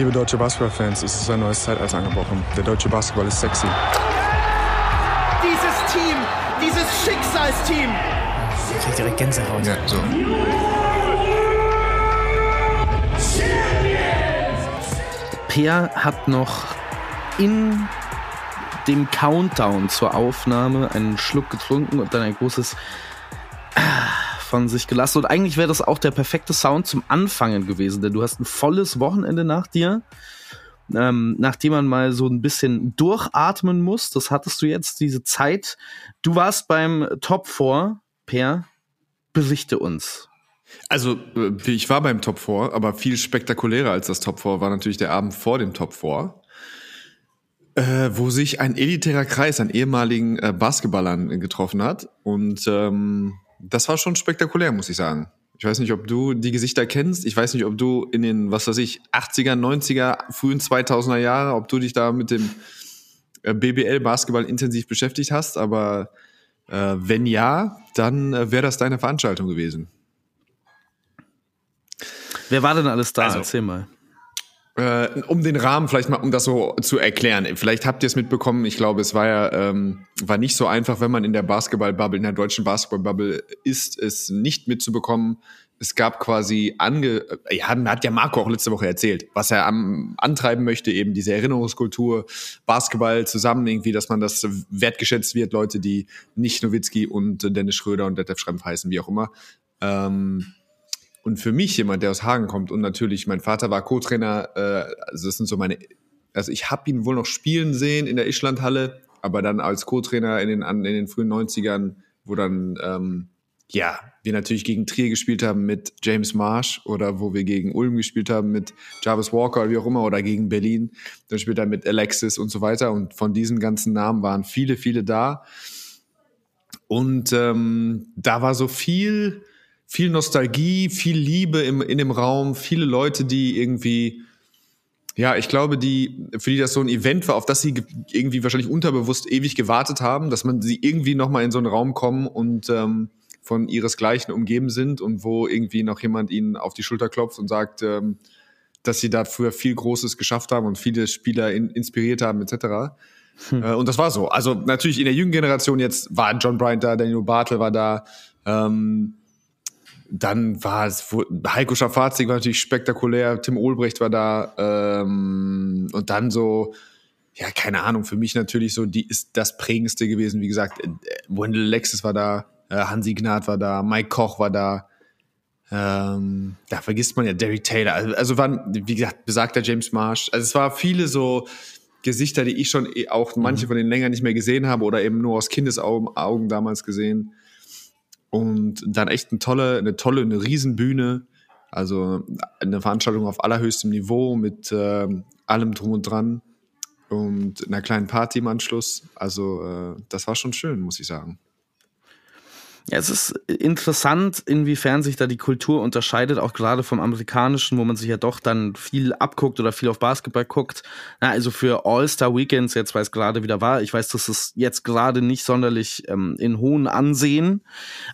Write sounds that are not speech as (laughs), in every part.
Liebe deutsche Basketballfans, es ist ein neues Zeitalter angebrochen. Der deutsche Basketball ist sexy. Dieses Team, dieses Schicksalsteam. Ich krieg direkt Gänsehaut. Ja, so. Peer hat noch in dem Countdown zur Aufnahme einen Schluck getrunken und dann ein großes von sich gelassen. Und eigentlich wäre das auch der perfekte Sound zum Anfangen gewesen, denn du hast ein volles Wochenende nach dir, ähm, nachdem man mal so ein bisschen durchatmen muss. Das hattest du jetzt, diese Zeit. Du warst beim Top 4, Per. Berichte uns. Also, äh, ich war beim Top 4, aber viel spektakulärer als das Top 4 war natürlich der Abend vor dem Top 4. Äh, wo sich ein elitärer Kreis an ehemaligen äh, Basketballern getroffen hat. Und ähm, das war schon spektakulär, muss ich sagen. Ich weiß nicht, ob du die Gesichter kennst. Ich weiß nicht, ob du in den, was weiß ich, 80er, 90er, frühen 2000er Jahre, ob du dich da mit dem äh, BBL-Basketball intensiv beschäftigt hast. Aber äh, wenn ja, dann äh, wäre das deine Veranstaltung gewesen. Wer war denn alles da? Also, Erzähl mal. Äh, um den Rahmen vielleicht mal, um das so zu erklären. Vielleicht habt ihr es mitbekommen. Ich glaube, es war ja ähm, war nicht so einfach, wenn man in der Basketball-Bubble, in der deutschen Basketball-Bubble ist, es nicht mitzubekommen. Es gab quasi ange, ja, hat ja Marco auch letzte Woche erzählt, was er am, antreiben möchte, eben diese Erinnerungskultur, Basketball zusammen irgendwie, dass man das wertgeschätzt wird, Leute, die nicht Nowitzki und Dennis Schröder und Detlef Schrempf heißen, wie auch immer. Ähm, und für mich jemand, der aus Hagen kommt und natürlich mein Vater war Co-Trainer, äh, also das sind so meine, also ich habe ihn wohl noch spielen sehen in der Ischlandhalle, aber dann als Co-Trainer in den, in den frühen 90ern, wo dann, ähm, ja, wir natürlich gegen Trier gespielt haben mit James Marsh oder wo wir gegen Ulm gespielt haben mit Jarvis Walker oder wie auch immer oder gegen Berlin, dann später mit Alexis und so weiter. Und von diesen ganzen Namen waren viele, viele da. Und ähm, da war so viel, viel Nostalgie, viel Liebe im, in dem Raum, viele Leute, die irgendwie, ja, ich glaube, die, für die das so ein Event war, auf das sie irgendwie wahrscheinlich unterbewusst ewig gewartet haben, dass man sie irgendwie nochmal in so einen Raum kommen und ähm, von ihresgleichen umgeben sind und wo irgendwie noch jemand ihnen auf die Schulter klopft und sagt, ähm, dass sie da früher viel Großes geschafft haben und viele Spieler in, inspiriert haben, etc. Hm. Äh, und das war so. Also natürlich in der jungen Generation jetzt war John Bryant da, Daniel Bartel war da, ähm, dann war es, Heiko Schafazik war natürlich spektakulär, Tim Olbrecht war da ähm, und dann so, ja, keine Ahnung, für mich natürlich so, die ist das prägendste gewesen. Wie gesagt, äh, Wendell Alexis war da, äh, Hansi Gnad war da, Mike Koch war da, ähm, da vergisst man ja Derry Taylor. Also, also waren, wie gesagt, besagter James Marsh. Also es war viele so Gesichter, die ich schon eh auch manche mhm. von denen länger nicht mehr gesehen habe oder eben nur aus Kindesaugen Augen damals gesehen. Und dann echt eine tolle, eine tolle, eine Riesenbühne. Also eine Veranstaltung auf allerhöchstem Niveau mit äh, allem drum und dran und einer kleinen Party im Anschluss. Also äh, das war schon schön, muss ich sagen. Ja, es ist interessant, inwiefern sich da die Kultur unterscheidet, auch gerade vom amerikanischen, wo man sich ja doch dann viel abguckt oder viel auf Basketball guckt. Ja, also für All-Star Weekends, jetzt weil es gerade wieder war, ich weiß, das ist jetzt gerade nicht sonderlich ähm, in hohen Ansehen,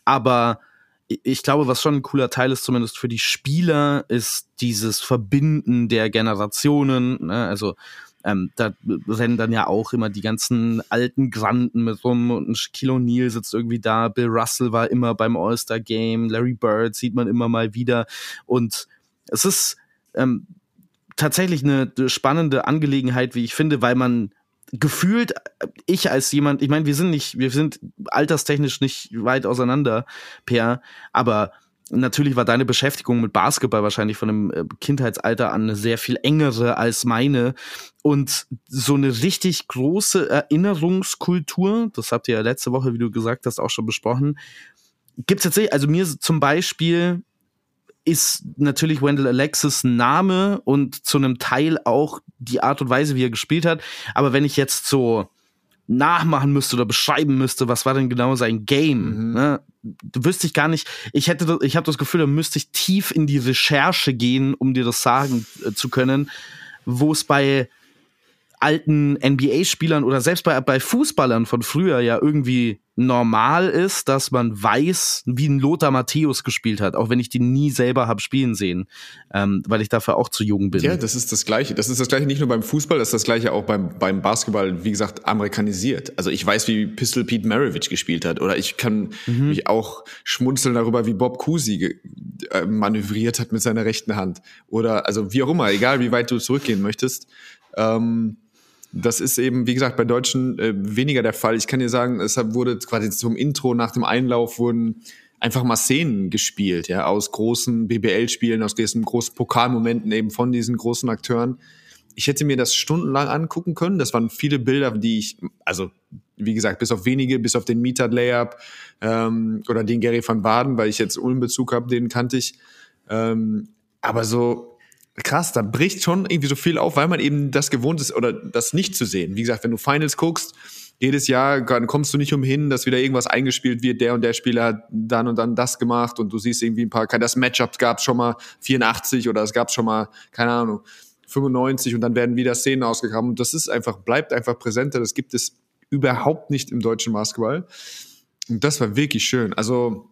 aber ich glaube, was schon ein cooler Teil ist, zumindest für die Spieler, ist dieses Verbinden der Generationen. Ne? Also ähm, da rennen dann ja auch immer die ganzen alten Granden mit rum und Shaquille O'Neal sitzt irgendwie da, Bill Russell war immer beim All-Star-Game, Larry Bird sieht man immer mal wieder. Und es ist ähm, tatsächlich eine spannende Angelegenheit, wie ich finde, weil man gefühlt ich als jemand, ich meine, wir sind nicht, wir sind alterstechnisch nicht weit auseinander, Per, aber Natürlich war deine Beschäftigung mit Basketball wahrscheinlich von einem äh, Kindheitsalter an eine sehr viel engere als meine. Und so eine richtig große Erinnerungskultur, das habt ihr ja letzte Woche, wie du gesagt hast, auch schon besprochen, gibt's tatsächlich, also mir zum Beispiel ist natürlich Wendell Alexis Name und zu einem Teil auch die Art und Weise, wie er gespielt hat. Aber wenn ich jetzt so nachmachen müsste oder beschreiben müsste, was war denn genau sein Game, mhm. ne? Wüsste ich gar nicht. Ich hätte, ich habe das Gefühl, da müsste ich tief in die Recherche gehen, um dir das sagen äh, zu können, wo es bei alten NBA-Spielern oder selbst bei, bei Fußballern von früher ja irgendwie normal ist, dass man weiß, wie ein Lothar Matthäus gespielt hat, auch wenn ich die nie selber habe spielen sehen, ähm, weil ich dafür auch zu jung bin. Ja, das ist das Gleiche. Das ist das Gleiche nicht nur beim Fußball, das ist das Gleiche auch beim, beim Basketball, wie gesagt, amerikanisiert. Also ich weiß, wie Pistol Pete Maravich gespielt hat oder ich kann mhm. mich auch schmunzeln darüber, wie Bob Cousy äh, manövriert hat mit seiner rechten Hand oder also wie auch immer, egal wie weit du zurückgehen möchtest. Ähm, das ist eben, wie gesagt, bei Deutschen äh, weniger der Fall. Ich kann dir sagen, es wurde quasi zum Intro nach dem Einlauf wurden einfach mal Szenen gespielt, ja, aus großen BBL-Spielen, aus diesen großen Pokalmomenten eben von diesen großen Akteuren. Ich hätte mir das stundenlang angucken können. Das waren viele Bilder, die ich, also wie gesagt, bis auf wenige, bis auf den Mietert Layup ähm, oder den Gary van Baden, weil ich jetzt Ulm Bezug habe, den kannte ich. Ähm, aber so krass, da bricht schon irgendwie so viel auf, weil man eben das gewohnt ist oder das nicht zu sehen. Wie gesagt, wenn du Finals guckst, jedes Jahr kommst du nicht umhin, dass wieder irgendwas eingespielt wird, der und der Spieler hat dann und dann das gemacht und du siehst irgendwie ein paar, das Matchup gab es schon mal 84 oder es gab schon mal, keine Ahnung, 95 und dann werden wieder Szenen ausgegraben und das ist einfach, bleibt einfach präsenter, das gibt es überhaupt nicht im deutschen Basketball. Und das war wirklich schön. Also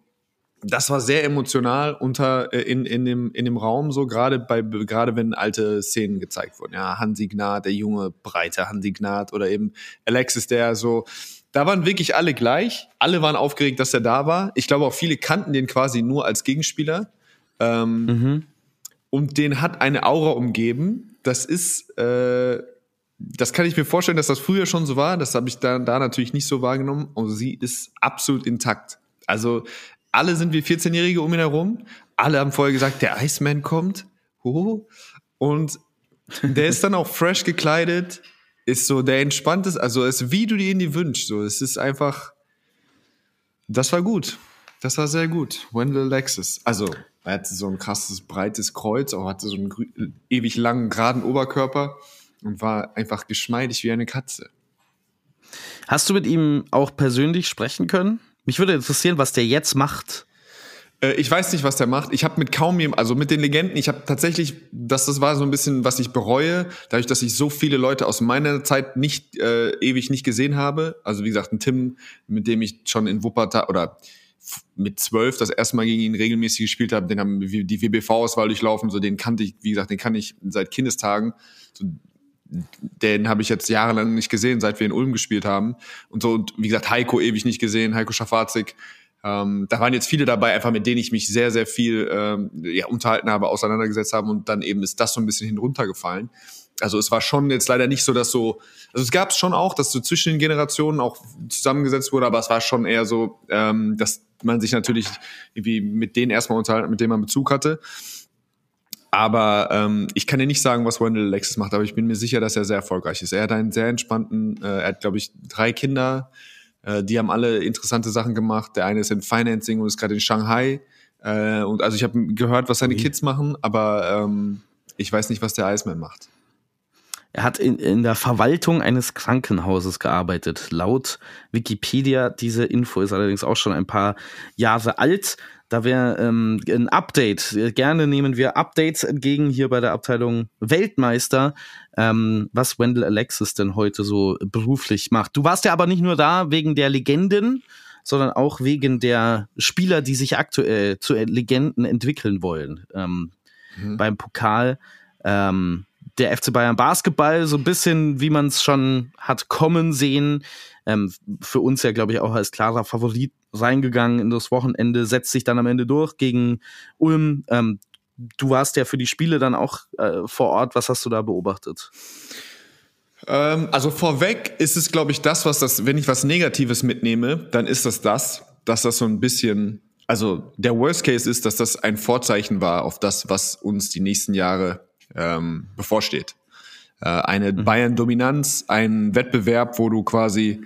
das war sehr emotional unter äh, in, in, dem, in dem Raum, so gerade bei gerade wenn alte Szenen gezeigt wurden. Ja, Hansi Gnad, der junge, breite Hansi Gnad oder eben Alexis, der so. Da waren wirklich alle gleich. Alle waren aufgeregt, dass er da war. Ich glaube auch viele kannten den quasi nur als Gegenspieler. Ähm, mhm. Und den hat eine Aura umgeben. Das ist, äh, das kann ich mir vorstellen, dass das früher schon so war. Das habe ich da, da natürlich nicht so wahrgenommen. Und sie ist absolut intakt. Also alle sind wie 14-Jährige um ihn herum. Alle haben vorher gesagt, der Iceman kommt. Und der ist dann auch fresh gekleidet, ist so der entspannteste, also ist wie du dir ihn die wünschst. So, es ist einfach, das war gut. Das war sehr gut. Wendell Alexis. Also, er hatte so ein krasses, breites Kreuz, auch hatte so einen ewig langen, geraden Oberkörper und war einfach geschmeidig wie eine Katze. Hast du mit ihm auch persönlich sprechen können? Mich würde interessieren, was der jetzt macht. Äh, ich weiß nicht, was der macht. Ich habe mit kaum jemandem, also mit den Legenden, ich habe tatsächlich, das, das war so ein bisschen, was ich bereue, dadurch, dass ich so viele Leute aus meiner Zeit nicht äh, ewig nicht gesehen habe. Also wie gesagt, ein Tim, mit dem ich schon in Wuppertal oder mit zwölf das erste Mal gegen ihn regelmäßig gespielt habe, den haben die WBV-Auswahl durchlaufen, so den kannte ich, wie gesagt, den kann ich seit Kindestagen. So, den habe ich jetzt jahrelang nicht gesehen, seit wir in Ulm gespielt haben. Und so, und wie gesagt, Heiko ewig nicht gesehen, Heiko Schafazik. Ähm, da waren jetzt viele dabei, einfach mit denen ich mich sehr, sehr viel ähm, ja, unterhalten habe, auseinandergesetzt haben und dann eben ist das so ein bisschen hinuntergefallen. Also es war schon jetzt leider nicht so, dass so, also es gab es schon auch, dass so zwischen den Generationen auch zusammengesetzt wurde, aber es war schon eher so, ähm, dass man sich natürlich irgendwie mit denen erstmal unterhalten, mit denen man Bezug hatte. Aber ähm, ich kann dir nicht sagen, was Wendell Alexis macht, aber ich bin mir sicher, dass er sehr erfolgreich ist. Er hat einen sehr entspannten, äh, er hat, glaube ich, drei Kinder, äh, die haben alle interessante Sachen gemacht. Der eine ist in Financing und ist gerade in Shanghai. Äh, und also ich habe gehört, was seine Kids machen, aber ähm, ich weiß nicht, was der Iceman macht. Er hat in, in der Verwaltung eines Krankenhauses gearbeitet. Laut Wikipedia, diese Info ist allerdings auch schon ein paar Jahre alt. Da wäre ähm, ein Update. Gerne nehmen wir Updates entgegen hier bei der Abteilung Weltmeister, ähm, was Wendell Alexis denn heute so beruflich macht. Du warst ja aber nicht nur da wegen der Legenden, sondern auch wegen der Spieler, die sich aktuell zu Legenden entwickeln wollen. Ähm, mhm. Beim Pokal. Ähm, der FC Bayern Basketball, so ein bisschen, wie man es schon hat kommen sehen. Ähm, für uns ja, glaube ich, auch als klarer Favorit reingegangen in das Wochenende, setzt sich dann am Ende durch gegen Ulm. Ähm, du warst ja für die Spiele dann auch äh, vor Ort. Was hast du da beobachtet? Ähm, also vorweg ist es, glaube ich, das, was das, wenn ich was Negatives mitnehme, dann ist das das, dass das so ein bisschen, also der Worst Case ist, dass das ein Vorzeichen war auf das, was uns die nächsten Jahre ähm, bevorsteht. Äh, eine mhm. Bayern-Dominanz, ein Wettbewerb, wo du quasi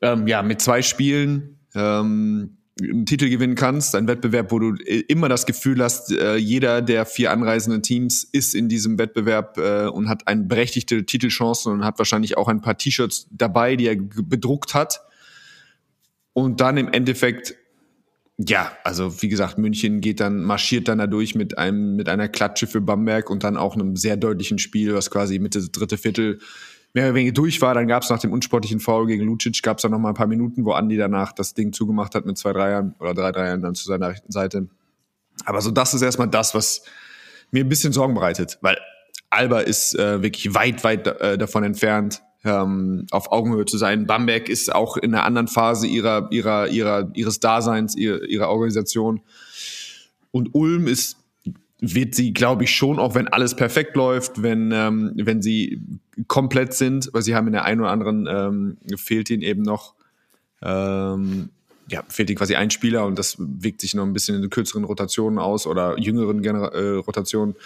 ähm, ja mit zwei Spielen ähm, einen Titel gewinnen kannst, ein Wettbewerb, wo du immer das Gefühl hast, äh, jeder der vier anreisenden Teams ist in diesem Wettbewerb äh, und hat eine berechtigte Titelchance und hat wahrscheinlich auch ein paar T-Shirts dabei, die er bedruckt hat. Und dann im Endeffekt ja, also wie gesagt, München geht dann, marschiert dann dadurch mit einem, mit einer Klatsche für Bamberg und dann auch einem sehr deutlichen Spiel, was quasi Mitte dritte Viertel mehr oder weniger durch war. Dann gab es nach dem unsportlichen Foul gegen Lucic, gab es dann noch mal ein paar Minuten, wo Andi danach das Ding zugemacht hat mit zwei Dreiern oder drei Dreiern dann zu seiner rechten Seite. Aber so das ist erstmal das, was mir ein bisschen Sorgen bereitet, weil Alba ist äh, wirklich weit, weit äh, davon entfernt, ähm, auf Augenhöhe zu sein. Bamberg ist auch in einer anderen Phase ihrer, ihrer, ihrer, ihres Daseins, ihrer, ihrer Organisation. Und Ulm ist wird sie, glaube ich, schon, auch wenn alles perfekt läuft, wenn, ähm, wenn sie komplett sind, weil sie haben in der einen oder anderen, ähm, fehlt ihnen eben noch, ähm, ja, fehlt ihnen quasi ein Spieler und das wirkt sich noch ein bisschen in kürzeren Rotationen aus oder jüngeren Gener äh, Rotationen.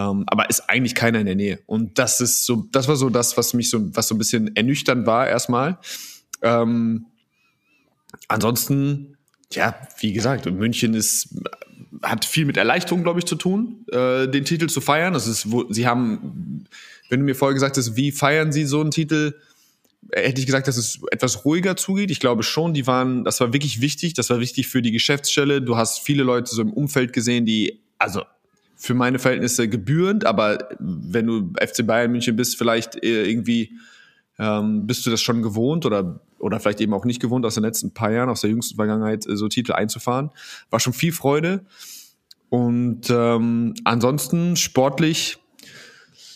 Ähm, aber ist eigentlich keiner in der Nähe. Und das ist so, das war so das, was mich so, was so ein bisschen ernüchternd war erstmal. Ähm, ansonsten, ja, wie gesagt, München ist hat viel mit Erleichterung, glaube ich, zu tun, äh, den Titel zu feiern. Das ist, wo sie haben, wenn du mir vorher gesagt hast, wie feiern sie so einen Titel, äh, hätte ich gesagt, dass es etwas ruhiger zugeht. Ich glaube schon, die waren, das war wirklich wichtig. Das war wichtig für die Geschäftsstelle. Du hast viele Leute so im Umfeld gesehen, die, also für meine Verhältnisse gebührend, aber wenn du FC Bayern München bist, vielleicht äh, irgendwie ähm, bist du das schon gewohnt oder oder vielleicht eben auch nicht gewohnt, aus den letzten paar Jahren, aus der jüngsten Vergangenheit äh, so Titel einzufahren. War schon viel Freude. Und ähm, ansonsten sportlich,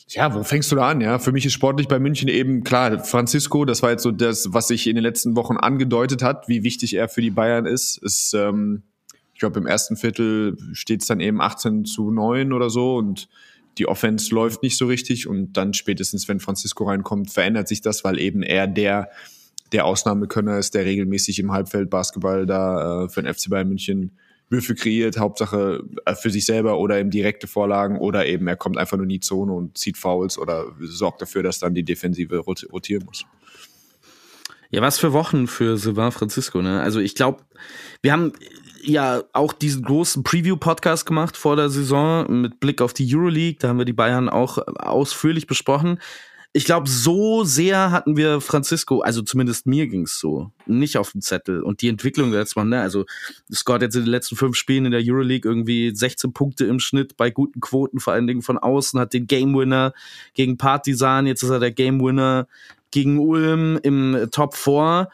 ja, wo fängst du da an? Ja, für mich ist sportlich bei München eben klar. Francisco, das war jetzt so das, was sich in den letzten Wochen angedeutet hat, wie wichtig er für die Bayern ist. Ist, ähm, glaube, im ersten Viertel steht es dann eben 18 zu 9 oder so und die Offense läuft nicht so richtig und dann spätestens, wenn Francisco reinkommt, verändert sich das, weil eben er der der Ausnahmekönner ist, der regelmäßig im Halbfeld Basketball da äh, für den FC Bayern München Würfe kreiert, Hauptsache äh, für sich selber oder eben direkte Vorlagen oder eben er kommt einfach nur in die Zone und zieht Fouls oder sorgt dafür, dass dann die Defensive rotieren muss. Ja, was für Wochen für Sylvain Francisco, ne? Also ich glaube, wir haben ja auch diesen großen Preview-Podcast gemacht vor der Saison mit Blick auf die Euroleague. Da haben wir die Bayern auch ausführlich besprochen ich glaube, so sehr hatten wir Francisco, also zumindest mir ging's so, nicht auf dem Zettel. Und die Entwicklung letzten Mal, ne, also Scott jetzt in den letzten fünf Spielen in der Euroleague irgendwie 16 Punkte im Schnitt bei guten Quoten, vor allen Dingen von außen, hat den Game Winner gegen Partisan, jetzt ist er der Game Winner gegen Ulm im Top 4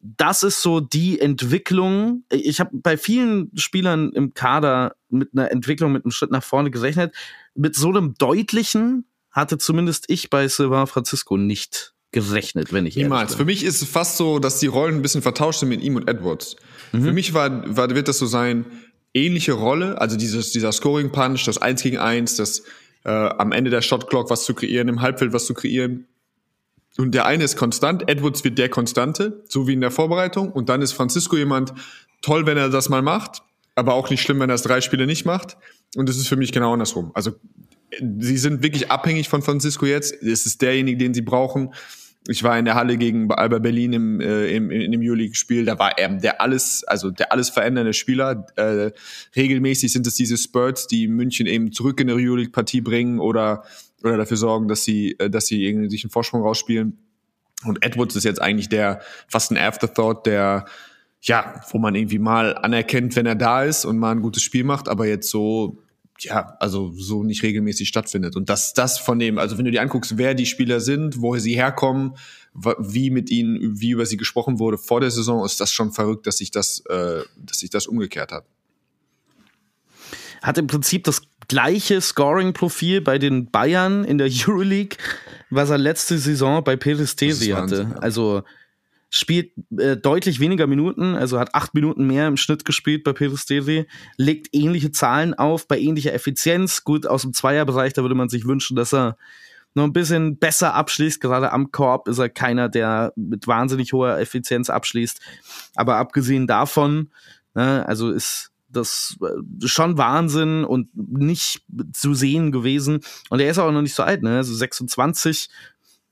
das ist so die Entwicklung. Ich habe bei vielen Spielern im Kader mit einer Entwicklung, mit einem Schritt nach vorne gerechnet. Mit so einem deutlichen hatte zumindest ich bei Sylvain Francisco nicht gerechnet, wenn ich Niemals. Für mich ist es fast so, dass die Rollen ein bisschen vertauscht sind mit ihm und Edwards. Mhm. Für mich war, war, wird das so sein, ähnliche Rolle, also dieses, dieser Scoring Punch, das 1 gegen 1, das äh, am Ende der Shot Clock was zu kreieren, im Halbfeld was zu kreieren. Und der eine ist konstant, Edwards wird der Konstante, so wie in der Vorbereitung. Und dann ist Francisco jemand, toll, wenn er das mal macht, aber auch nicht schlimm, wenn er es drei Spiele nicht macht. Und das ist für mich genau andersrum. Also sie sind wirklich abhängig von Francisco jetzt. Es ist derjenige, den sie brauchen. Ich war in der Halle gegen Alba Berlin im, äh, im, dem Euroleague-Spiel. Da war er der alles, also der alles verändernde Spieler. Äh, regelmäßig sind es diese Spurts, die München eben zurück in der Euroleague-Partie bringen oder, oder dafür sorgen, dass sie, äh, dass sie irgendwie sich einen Vorsprung rausspielen. Und Edwards ist jetzt eigentlich der, fast ein Afterthought, der, ja, wo man irgendwie mal anerkennt, wenn er da ist und mal ein gutes Spiel macht, aber jetzt so ja, also so nicht regelmäßig stattfindet. Und dass das von dem, also wenn du dir anguckst, wer die Spieler sind, woher sie herkommen, wie mit ihnen, wie über sie gesprochen wurde vor der Saison, ist das schon verrückt, dass sich das, äh, dass sich das umgekehrt hat. Hat im Prinzip das gleiche Scoring-Profil bei den Bayern in der Euroleague, was er letzte Saison bei Peristesi hatte. Ja. Also spielt äh, deutlich weniger Minuten, also hat acht Minuten mehr im Schnitt gespielt bei Peristeri, legt ähnliche Zahlen auf, bei ähnlicher Effizienz. Gut, aus dem Zweierbereich, da würde man sich wünschen, dass er noch ein bisschen besser abschließt. Gerade am Korb ist er keiner, der mit wahnsinnig hoher Effizienz abschließt. Aber abgesehen davon, ne, also ist das äh, schon Wahnsinn und nicht zu sehen gewesen. Und er ist auch noch nicht so alt, ne? Also 26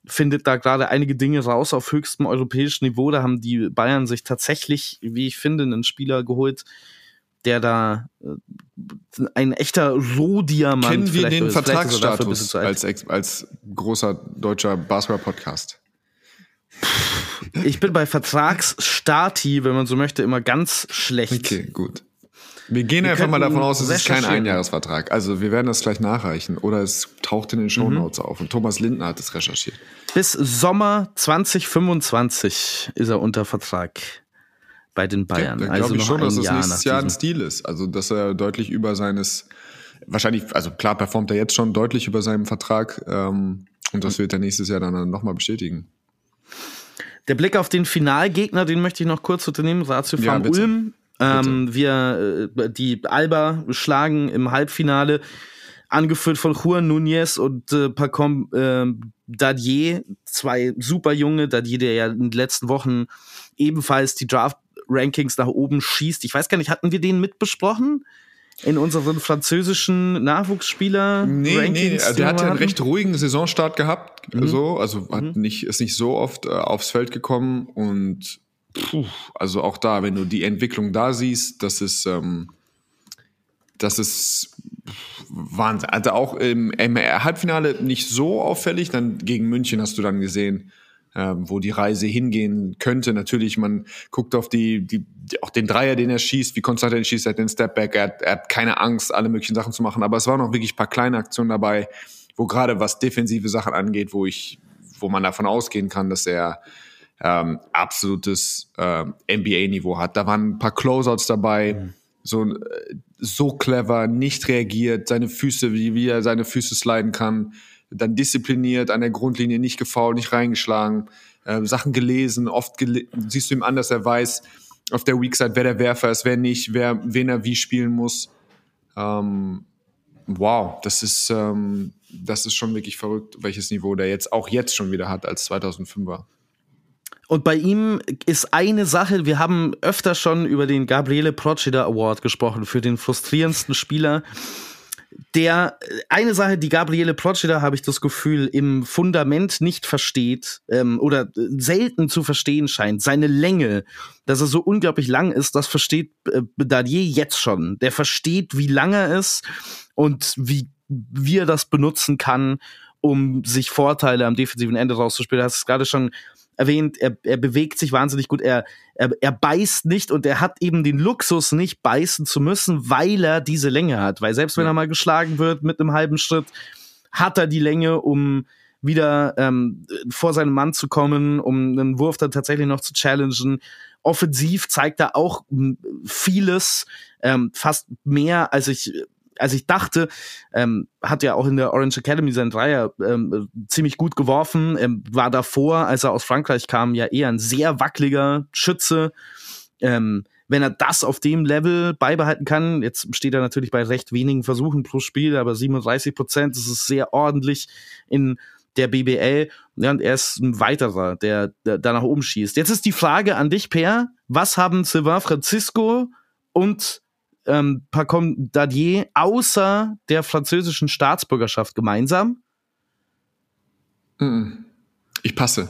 findet da gerade einige Dinge raus auf höchstem europäischen Niveau. Da haben die Bayern sich tatsächlich, wie ich finde, einen Spieler geholt, der da äh, ein echter Rohdiamant Kennen wir den Vertragsstatus als, als großer deutscher Basketball-Podcast? Ich bin bei Vertragsstati, wenn man so möchte, immer ganz schlecht. Okay, gut. Wir gehen Wir einfach mal davon aus, es ist kein. Einjahresvertrag. Also wir werden das gleich nachreichen. Oder es taucht in den Shownotes auf. Und Thomas Lindner hat es recherchiert. Bis Sommer 2025 ist er unter Vertrag bei den Bayern. Dann also glaube ich schon, dass das nächstes Jahr ein Stil ist. Also dass er deutlich über seines, wahrscheinlich, also klar performt er jetzt schon deutlich über seinem Vertrag. Ähm, und das wird er nächstes Jahr dann nochmal bestätigen. Der Blick auf den Finalgegner, den möchte ich noch kurz unternehmen. Ratio Ja. Ulm. Ähm, wir, äh, die Alba schlagen im Halbfinale, angeführt von Juan Núñez und äh, Pacom äh, Dadier, zwei super junge, Dadier, der ja in den letzten Wochen ebenfalls die Draft-Rankings nach oben schießt. Ich weiß gar nicht, hatten wir den mitbesprochen? In unseren französischen Nachwuchsspieler? Nee, nee, also der wir hatte einen recht ruhigen Saisonstart gehabt, so, also hat nicht, ist nicht so oft äh, aufs Feld gekommen und puh, also auch da, wenn du die Entwicklung da siehst, das ist, ähm, das ist Wahnsinn. Also auch im, im Halbfinale nicht so auffällig, dann gegen München hast du dann gesehen, ähm, wo die Reise hingehen könnte. Natürlich, man guckt auf die, die, auch den Dreier, den er schießt, wie konstant er schießt, er hat den Stepback, er hat, er hat keine Angst, alle möglichen Sachen zu machen. Aber es waren auch wirklich ein paar kleine Aktionen dabei, wo gerade was defensive Sachen angeht, wo ich, wo man davon ausgehen kann, dass er ähm, absolutes ähm, NBA-Niveau hat. Da waren ein paar Closeouts dabei, so, äh, so clever, nicht reagiert, seine Füße, wie, wie er seine Füße sliden kann, dann diszipliniert, an der Grundlinie nicht gefault, nicht reingeschlagen, äh, Sachen gelesen, oft gele siehst du ihm an, dass er weiß, auf der Weak Side, wer der Werfer ist, wer nicht, wer, wen er wie spielen muss. Ähm, wow, das ist, ähm, das ist schon wirklich verrückt, welches Niveau der jetzt auch jetzt schon wieder hat als 2005er. Und bei ihm ist eine Sache, wir haben öfter schon über den Gabriele Procida Award gesprochen für den frustrierendsten Spieler. Der eine Sache, die Gabriele Procida, habe ich das Gefühl, im Fundament nicht versteht ähm, oder selten zu verstehen scheint, seine Länge, dass er so unglaublich lang ist, das versteht äh, Dadier jetzt schon. Der versteht, wie lang er ist und wie, wie er das benutzen kann, um sich Vorteile am defensiven Ende rauszuspielen. Du hast es gerade schon erwähnt, er, er bewegt sich wahnsinnig gut, er, er, er beißt nicht und er hat eben den Luxus, nicht beißen zu müssen, weil er diese Länge hat. Weil selbst wenn er mal geschlagen wird mit einem halben Schritt, hat er die Länge, um wieder ähm, vor seinen Mann zu kommen, um einen Wurf dann tatsächlich noch zu challengen. Offensiv zeigt er auch vieles, ähm, fast mehr, als ich als ich dachte, ähm, hat ja auch in der Orange Academy seinen Dreier ähm, ziemlich gut geworfen. Ähm, war davor, als er aus Frankreich kam, ja eher ein sehr wackeliger Schütze. Ähm, wenn er das auf dem Level beibehalten kann, jetzt steht er natürlich bei recht wenigen Versuchen pro Spiel, aber 37 Prozent, das ist sehr ordentlich in der BBL. Ja, und er ist ein weiterer, der, der da nach oben schießt. Jetzt ist die Frage an dich, Per. Was haben Sylvain Francisco und ähm, Pacom Dadier außer der französischen Staatsbürgerschaft gemeinsam? Ich passe.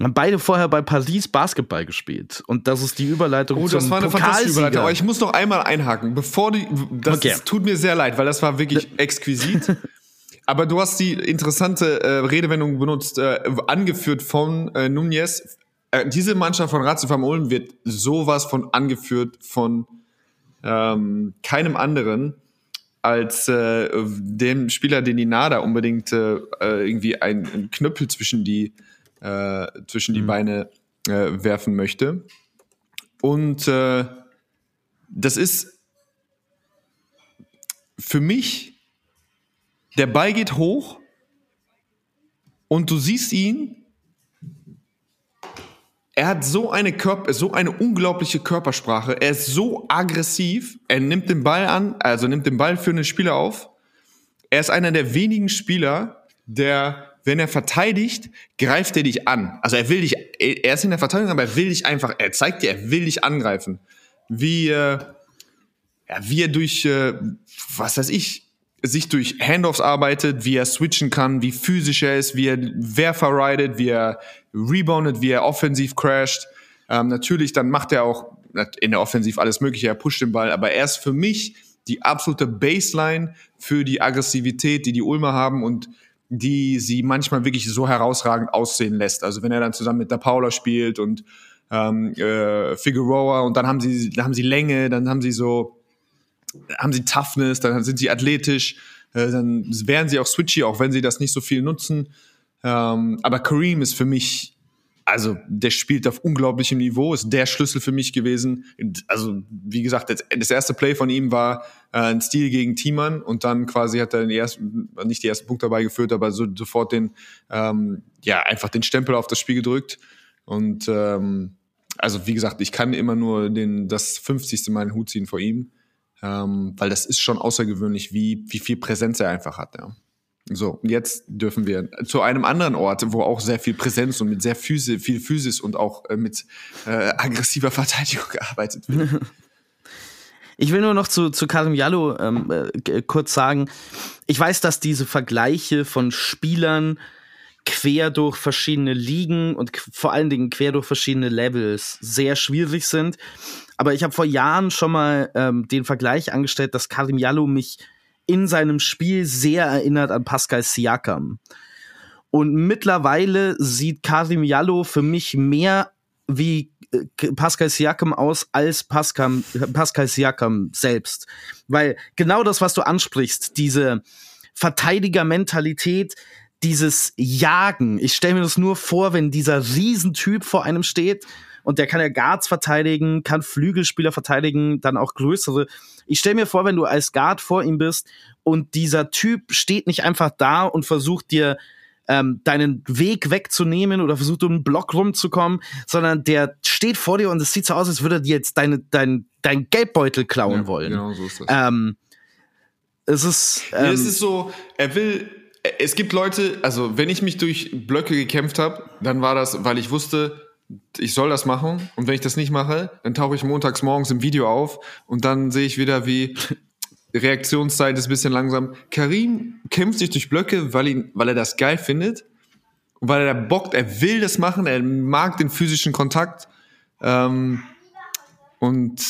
Haben beide vorher bei Paris Basketball gespielt. Und das ist die Überleitung Oh, das war eine fantastische. Überleitung. Aber ich muss noch einmal einhaken, bevor du. Das Okay. tut mir sehr leid, weil das war wirklich (laughs) exquisit. Aber du hast die interessante äh, Redewendung benutzt, äh, angeführt von äh, Nunez. Äh, diese Mannschaft von Ratio Ulm wird sowas von angeführt von ähm, keinem anderen als äh, dem Spieler, den die Nada unbedingt äh, irgendwie einen, Knüppel zwischen die, äh, zwischen die Beine äh, werfen möchte. Und äh, das ist für mich, der Ball geht hoch und du siehst ihn. Er hat so eine Körper, so eine unglaubliche Körpersprache. Er ist so aggressiv. Er nimmt den Ball an, also nimmt den Ball für einen Spieler auf. Er ist einer der wenigen Spieler, der, wenn er verteidigt, greift er dich an. Also er will dich, er ist in der Verteidigung, aber er will dich einfach, er zeigt dir, er will dich angreifen. Wie, äh, ja, wie er durch, äh, was weiß ich, sich durch Handoffs arbeitet, wie er switchen kann, wie physisch er ist, wie er Werfer ridet, wie er reboundet, wie er offensiv crasht. Ähm, natürlich, dann macht er auch in der Offensiv alles Mögliche, er pusht den Ball, aber er ist für mich die absolute Baseline für die Aggressivität, die die Ulmer haben und die sie manchmal wirklich so herausragend aussehen lässt. Also wenn er dann zusammen mit der Paula spielt und ähm, äh, Figueroa und dann haben sie, dann haben sie Länge, dann haben sie so haben sie Toughness, dann sind sie athletisch, äh, dann wären sie auch switchy, auch wenn sie das nicht so viel nutzen. Ähm, aber Kareem ist für mich, also der spielt auf unglaublichem Niveau, ist der Schlüssel für mich gewesen. Also wie gesagt, das, das erste Play von ihm war äh, ein Stil gegen Thiemann und dann quasi hat er den ersten, nicht die ersten Punkt dabei geführt, aber so, sofort den, ähm, ja, einfach den Stempel auf das Spiel gedrückt. Und ähm, also wie gesagt, ich kann immer nur den, das 50. Mal den Hut ziehen vor ihm, ähm, weil das ist schon außergewöhnlich, wie, wie viel Präsenz er einfach hat. Ja. So, jetzt dürfen wir zu einem anderen Ort, wo auch sehr viel Präsenz und mit sehr Physi viel Physis und auch äh, mit äh, aggressiver (laughs) Verteidigung gearbeitet wird. (laughs) Ich will nur noch zu, zu Karim Jallo ähm, äh, kurz sagen, ich weiß, dass diese Vergleiche von Spielern quer durch verschiedene Ligen und vor allen Dingen quer durch verschiedene Levels sehr schwierig sind. Aber ich habe vor Jahren schon mal ähm, den Vergleich angestellt, dass Karim Jallo mich in seinem Spiel sehr erinnert an Pascal Siakam. Und mittlerweile sieht Karim Jallo für mich mehr wie äh, Pascal Siakam aus als Pascal, Pascal Siakam selbst. Weil genau das, was du ansprichst, diese Verteidigermentalität, dieses Jagen. Ich stelle mir das nur vor, wenn dieser Riesentyp vor einem steht und der kann ja Guards verteidigen, kann Flügelspieler verteidigen, dann auch größere. Ich stelle mir vor, wenn du als Guard vor ihm bist und dieser Typ steht nicht einfach da und versucht dir ähm, deinen Weg wegzunehmen oder versucht um einen Block rumzukommen, sondern der steht vor dir und es sieht so aus, als würde er dir jetzt deine, dein, dein Geldbeutel klauen ja, wollen. Genau so ist das. Ähm, es ist. Ähm, ja, es ist so, er will es gibt Leute, also wenn ich mich durch Blöcke gekämpft habe, dann war das, weil ich wusste, ich soll das machen. Und wenn ich das nicht mache, dann tauche ich montags morgens im Video auf und dann sehe ich wieder, wie Reaktionszeit ist ein bisschen langsam. Karim kämpft sich durch Blöcke, weil, ihn, weil er das geil findet. Und weil er da bockt, er will das machen, er mag den physischen Kontakt. Ähm, und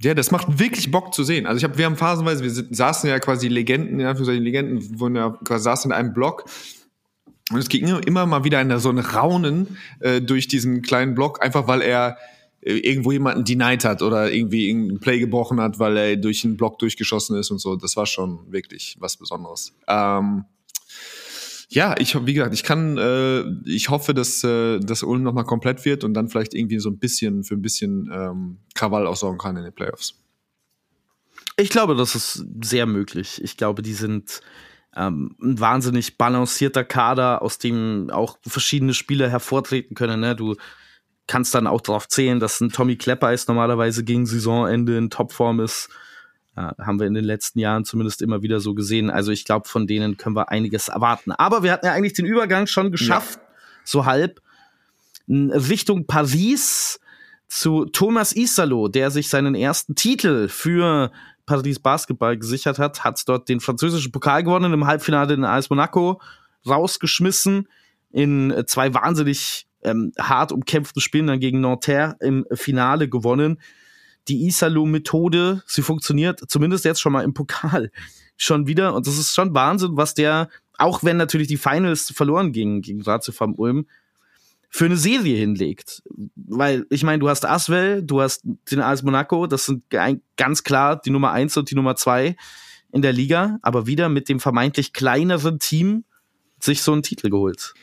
ja, das macht wirklich Bock zu sehen. Also ich habe, wir haben phasenweise, wir saßen ja quasi Legenden, in Anführungszeichen Legenden, wurden ja quasi saßen in einem Block. Und es ging immer mal wieder in so ein Raunen äh, durch diesen kleinen Block, einfach weil er äh, irgendwo jemanden denied hat oder irgendwie irgendein Play gebrochen hat, weil er durch einen Block durchgeschossen ist und so. Das war schon wirklich was Besonderes. Ähm, ja, ich wie gesagt, ich kann, äh, ich hoffe, dass äh, dass Ulm nochmal komplett wird und dann vielleicht irgendwie so ein bisschen für ein bisschen ähm, Krawall aussorgen kann in den Playoffs. Ich glaube, das ist sehr möglich. Ich glaube, die sind ähm, ein wahnsinnig balancierter Kader, aus dem auch verschiedene Spieler hervortreten können. Ne? Du kannst dann auch darauf zählen, dass ein Tommy Klepper ist normalerweise gegen Saisonende in Topform ist. Ja, haben wir in den letzten Jahren zumindest immer wieder so gesehen. Also ich glaube, von denen können wir einiges erwarten. Aber wir hatten ja eigentlich den Übergang schon geschafft, ja. so halb, Richtung Paris zu Thomas Isalo, der sich seinen ersten Titel für Paris Basketball gesichert hat, hat dort den französischen Pokal gewonnen, im Halbfinale in AS Monaco rausgeschmissen, in zwei wahnsinnig ähm, hart umkämpften Spielen dann gegen Nanterre im Finale gewonnen die Isalo-Methode, sie funktioniert zumindest jetzt schon mal im Pokal (laughs) schon wieder. Und das ist schon Wahnsinn, was der, auch wenn natürlich die Finals verloren gingen gegen Ratio vom Ulm, für eine Serie hinlegt. Weil, ich meine, du hast Aswell, du hast den AS Monaco, das sind ganz klar die Nummer eins und die Nummer zwei in der Liga, aber wieder mit dem vermeintlich kleineren Team sich so einen Titel geholt.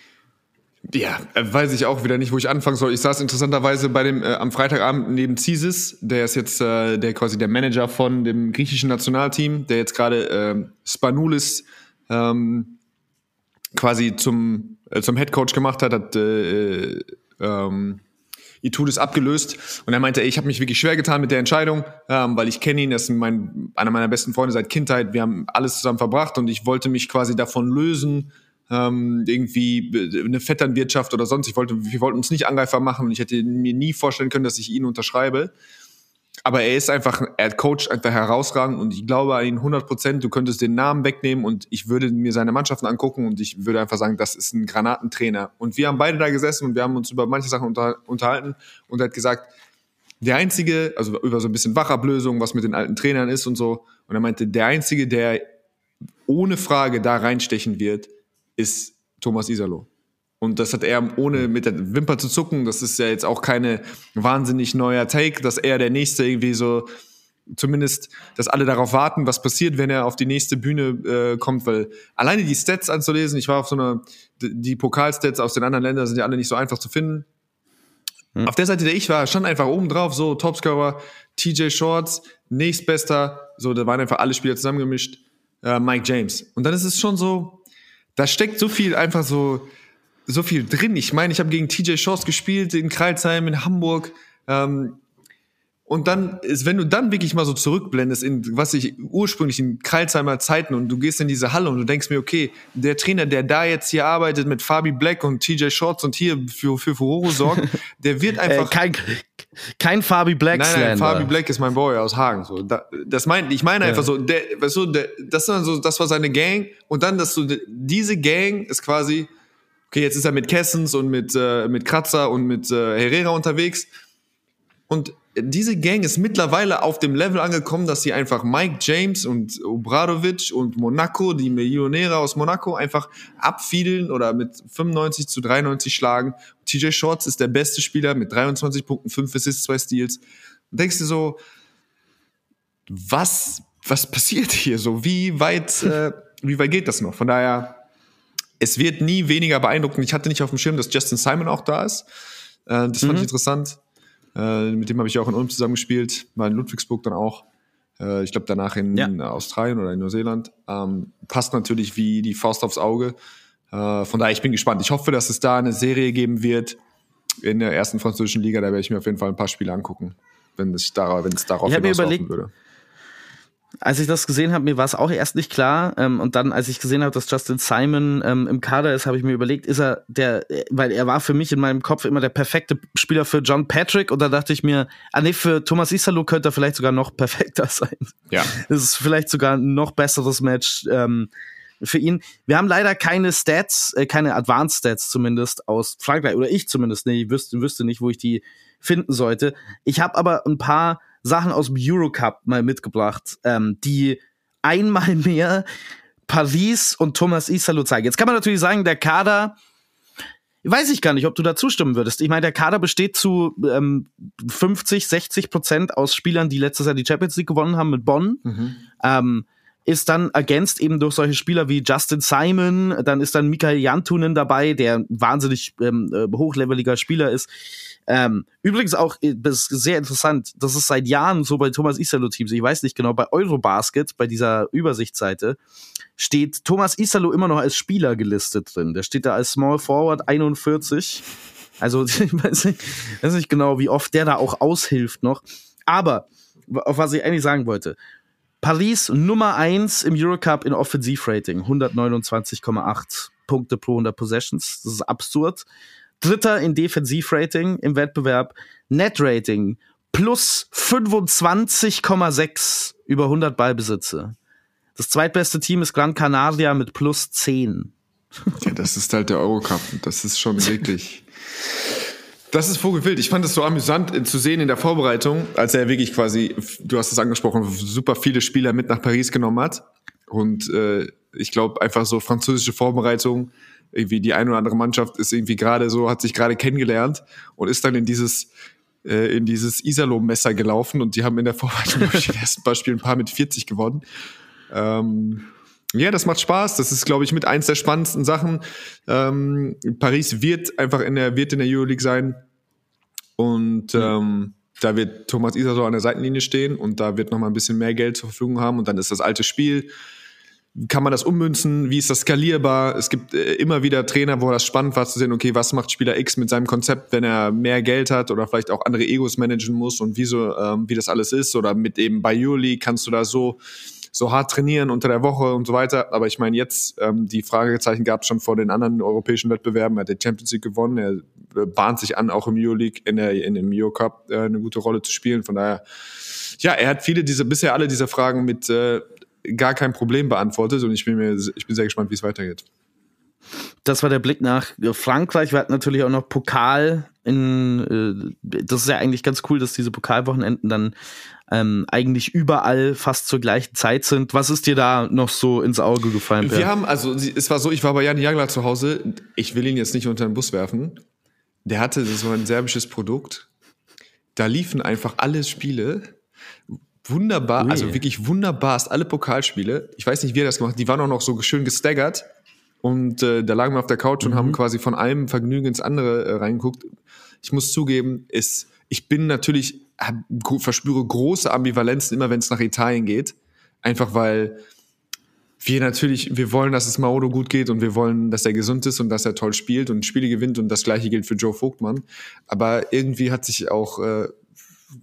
Ja, äh, weiß ich auch wieder nicht, wo ich anfangen soll. Ich saß interessanterweise bei dem äh, am Freitagabend neben Zisis, der ist jetzt äh, der quasi der Manager von dem griechischen Nationalteam, der jetzt gerade äh, Spanulis ähm, quasi zum äh, zum Head Coach gemacht hat, hat äh, ähm, Itudis abgelöst und er meinte, ey, ich habe mich wirklich schwer getan mit der Entscheidung, ähm, weil ich kenne ihn, er ist mein, einer meiner besten Freunde seit Kindheit, wir haben alles zusammen verbracht und ich wollte mich quasi davon lösen, ähm, irgendwie eine Vetternwirtschaft oder sonst. Ich wollte, wir wollten uns nicht Angreifer machen und ich hätte mir nie vorstellen können, dass ich ihn unterschreibe. Aber er ist einfach, er coacht einfach herausragend und ich glaube an ihn 100 Prozent. Du könntest den Namen wegnehmen und ich würde mir seine Mannschaften angucken und ich würde einfach sagen, das ist ein Granatentrainer. Und wir haben beide da gesessen und wir haben uns über manche Sachen unter, unterhalten und er hat gesagt, der einzige, also über so ein bisschen Wachablösung, was mit den alten Trainern ist und so. Und er meinte, der einzige, der ohne Frage da reinstechen wird, ist Thomas Isalo. Und das hat er ohne mit der Wimper zu zucken, das ist ja jetzt auch keine wahnsinnig neuer Take, dass er der nächste irgendwie so zumindest, dass alle darauf warten, was passiert, wenn er auf die nächste Bühne äh, kommt, weil alleine die Stats anzulesen, ich war auf so einer, die Pokalstats aus den anderen Ländern sind ja alle nicht so einfach zu finden. Hm. Auf der Seite, der ich war, stand einfach oben drauf, so Topscorer, TJ Shorts, nächstbester, so, da waren einfach alle Spieler zusammengemischt, äh, Mike James. Und dann ist es schon so, da steckt so viel einfach so, so viel drin. Ich meine, ich habe gegen TJ Shorts gespielt in Kreilsheim, in Hamburg. Ähm, und dann ist, wenn du dann wirklich mal so zurückblendest in was ich ursprünglich in Kreilsheimer Zeiten und du gehst in diese Halle und du denkst mir, okay, der Trainer, der da jetzt hier arbeitet mit Fabi Black und TJ Shorts und hier für, für Furore sorgt, (laughs) der wird einfach. Äh, kein, kein Fabi Black Nein, nein, Fabi Black ist mein Boy aus Hagen. So, da, das mein, ich meine einfach ja. so, der, weißt du, der, das, war so, das war seine Gang und dann, dass du diese Gang ist quasi, okay, jetzt ist er mit Kessens und mit, äh, mit Kratzer und mit äh, Herrera unterwegs und diese Gang ist mittlerweile auf dem Level angekommen, dass sie einfach Mike James und Obradovic und Monaco, die Millionäre aus Monaco, einfach abfiedeln oder mit 95 zu 93 schlagen. TJ Shorts ist der beste Spieler mit 23 Punkten, 5 Assists, 2 Steals. Und denkst du so, was, was passiert hier so? Wie weit, äh, wie weit geht das noch? Von daher, es wird nie weniger beeindruckend. Ich hatte nicht auf dem Schirm, dass Justin Simon auch da ist. Äh, das fand mhm. ich interessant. Äh, mit dem habe ich auch in Ulm zusammengespielt, war in Ludwigsburg dann auch. Äh, ich glaube danach in ja. Australien oder in Neuseeland. Ähm, passt natürlich wie die Faust aufs Auge. Äh, von daher, ich bin gespannt. Ich hoffe, dass es da eine Serie geben wird in der ersten französischen Liga. Da werde ich mir auf jeden Fall ein paar Spiele angucken, wenn es, dar wenn es darauf hinauslaufen würde als ich das gesehen habe, mir war es auch erst nicht klar. Ähm, und dann, als ich gesehen habe, dass Justin Simon ähm, im Kader ist, habe ich mir überlegt, ist er der, weil er war für mich in meinem Kopf immer der perfekte Spieler für John Patrick. Und da dachte ich mir, ah nee, für Thomas Isalo könnte er vielleicht sogar noch (laughs) perfekter sein. Ja. Das ist vielleicht sogar ein noch besseres Match. Ähm, für ihn. Wir haben leider keine Stats, äh, keine Advanced Stats zumindest aus Frankreich, oder ich zumindest, nee, ich wüsste, wüsste nicht, wo ich die finden sollte. Ich habe aber ein paar Sachen aus dem Eurocup mal mitgebracht, ähm, die einmal mehr Paris und Thomas Isalo zeigen. Jetzt kann man natürlich sagen, der Kader, weiß ich gar nicht, ob du da zustimmen würdest. Ich meine, der Kader besteht zu ähm, 50, 60 Prozent aus Spielern, die letztes Jahr die Champions League gewonnen haben mit Bonn. Mhm. Ähm, ist dann ergänzt eben durch solche Spieler wie Justin Simon, dann ist dann Michael Jantunen dabei, der wahnsinnig ähm, äh, hochleveliger Spieler ist. Ähm, übrigens auch, äh, das ist sehr interessant, das ist seit Jahren so bei Thomas Isalo Teams, ich weiß nicht genau, bei Eurobasket, bei dieser Übersichtsseite, steht Thomas Isalo immer noch als Spieler gelistet drin. Der steht da als Small Forward 41. Also (laughs) ich weiß nicht, weiß nicht genau, wie oft der da auch aushilft noch. Aber, auf was ich eigentlich sagen wollte, Paris Nummer 1 im Eurocup in Offensivrating, 129,8 Punkte pro 100 Possessions. Das ist absurd. Dritter in Defensivrating im Wettbewerb. Netrating plus 25,6 über 100 Ballbesitze. Das zweitbeste Team ist Gran Canaria mit plus 10. Ja, das ist halt der Eurocup. Das ist schon wirklich. (laughs) Das ist vogelwild. Ich fand es so amüsant äh, zu sehen in der Vorbereitung, als er wirklich quasi, du hast es angesprochen, super viele Spieler mit nach Paris genommen hat. Und äh, ich glaube, einfach so französische Vorbereitung, irgendwie die eine oder andere Mannschaft ist irgendwie gerade so, hat sich gerade kennengelernt und ist dann in dieses äh, in dieses Iserlohn-Messer gelaufen und die haben in der Vorbereitung (laughs) in den ersten Spielen ein paar mit 40 gewonnen. Ähm, ja, das macht Spaß. Das ist, glaube ich, mit eins der spannendsten Sachen. Ähm, Paris wird einfach in der, wird in der Euroleague sein. Und mhm. ähm, da wird Thomas Isa so an der Seitenlinie stehen und da wird noch mal ein bisschen mehr Geld zur Verfügung haben. Und dann ist das alte Spiel. Kann man das ummünzen? Wie ist das skalierbar? Es gibt äh, immer wieder Trainer, wo das spannend war zu sehen, okay, was macht Spieler X mit seinem Konzept, wenn er mehr Geld hat oder vielleicht auch andere Egos managen muss und wie so, ähm, wie das alles ist. Oder mit eben bei Juli kannst du da so so hart trainieren unter der Woche und so weiter. Aber ich meine, jetzt ähm, die Fragezeichen gab es schon vor den anderen europäischen Wettbewerben. Er hat die Champions League gewonnen. Er äh, bahnt sich an, auch im Euroleague in der in dem Euro Cup äh, eine gute Rolle zu spielen. Von daher, ja, er hat viele dieser bisher alle dieser Fragen mit äh, gar kein Problem beantwortet und ich bin mir ich bin sehr gespannt, wie es weitergeht. Das war der Blick nach Frankreich. Wir hatten natürlich auch noch Pokal in, äh, das ist ja eigentlich ganz cool, dass diese Pokalwochenenden dann ähm, eigentlich überall fast zur gleichen Zeit sind. Was ist dir da noch so ins Auge gefallen? Wir haben, also es war so, ich war bei Jan Jagler zu Hause. Ich will ihn jetzt nicht unter den Bus werfen. Der hatte so ein serbisches Produkt. Da liefen einfach alle Spiele wunderbar, also wirklich wunderbarst alle Pokalspiele. Ich weiß nicht, wie er das gemacht hat. Die waren auch noch so schön gestaggert. Und äh, da lagen wir auf der Couch und haben quasi von einem Vergnügen ins andere äh, reingeguckt. Ich muss zugeben, ist, ich bin natürlich, hab, verspüre große Ambivalenzen immer, wenn es nach Italien geht. Einfach weil wir natürlich, wir wollen, dass es Maodo gut geht und wir wollen, dass er gesund ist und dass er toll spielt und Spiele gewinnt und das gleiche gilt für Joe Vogtmann. Aber irgendwie hat sich auch, äh,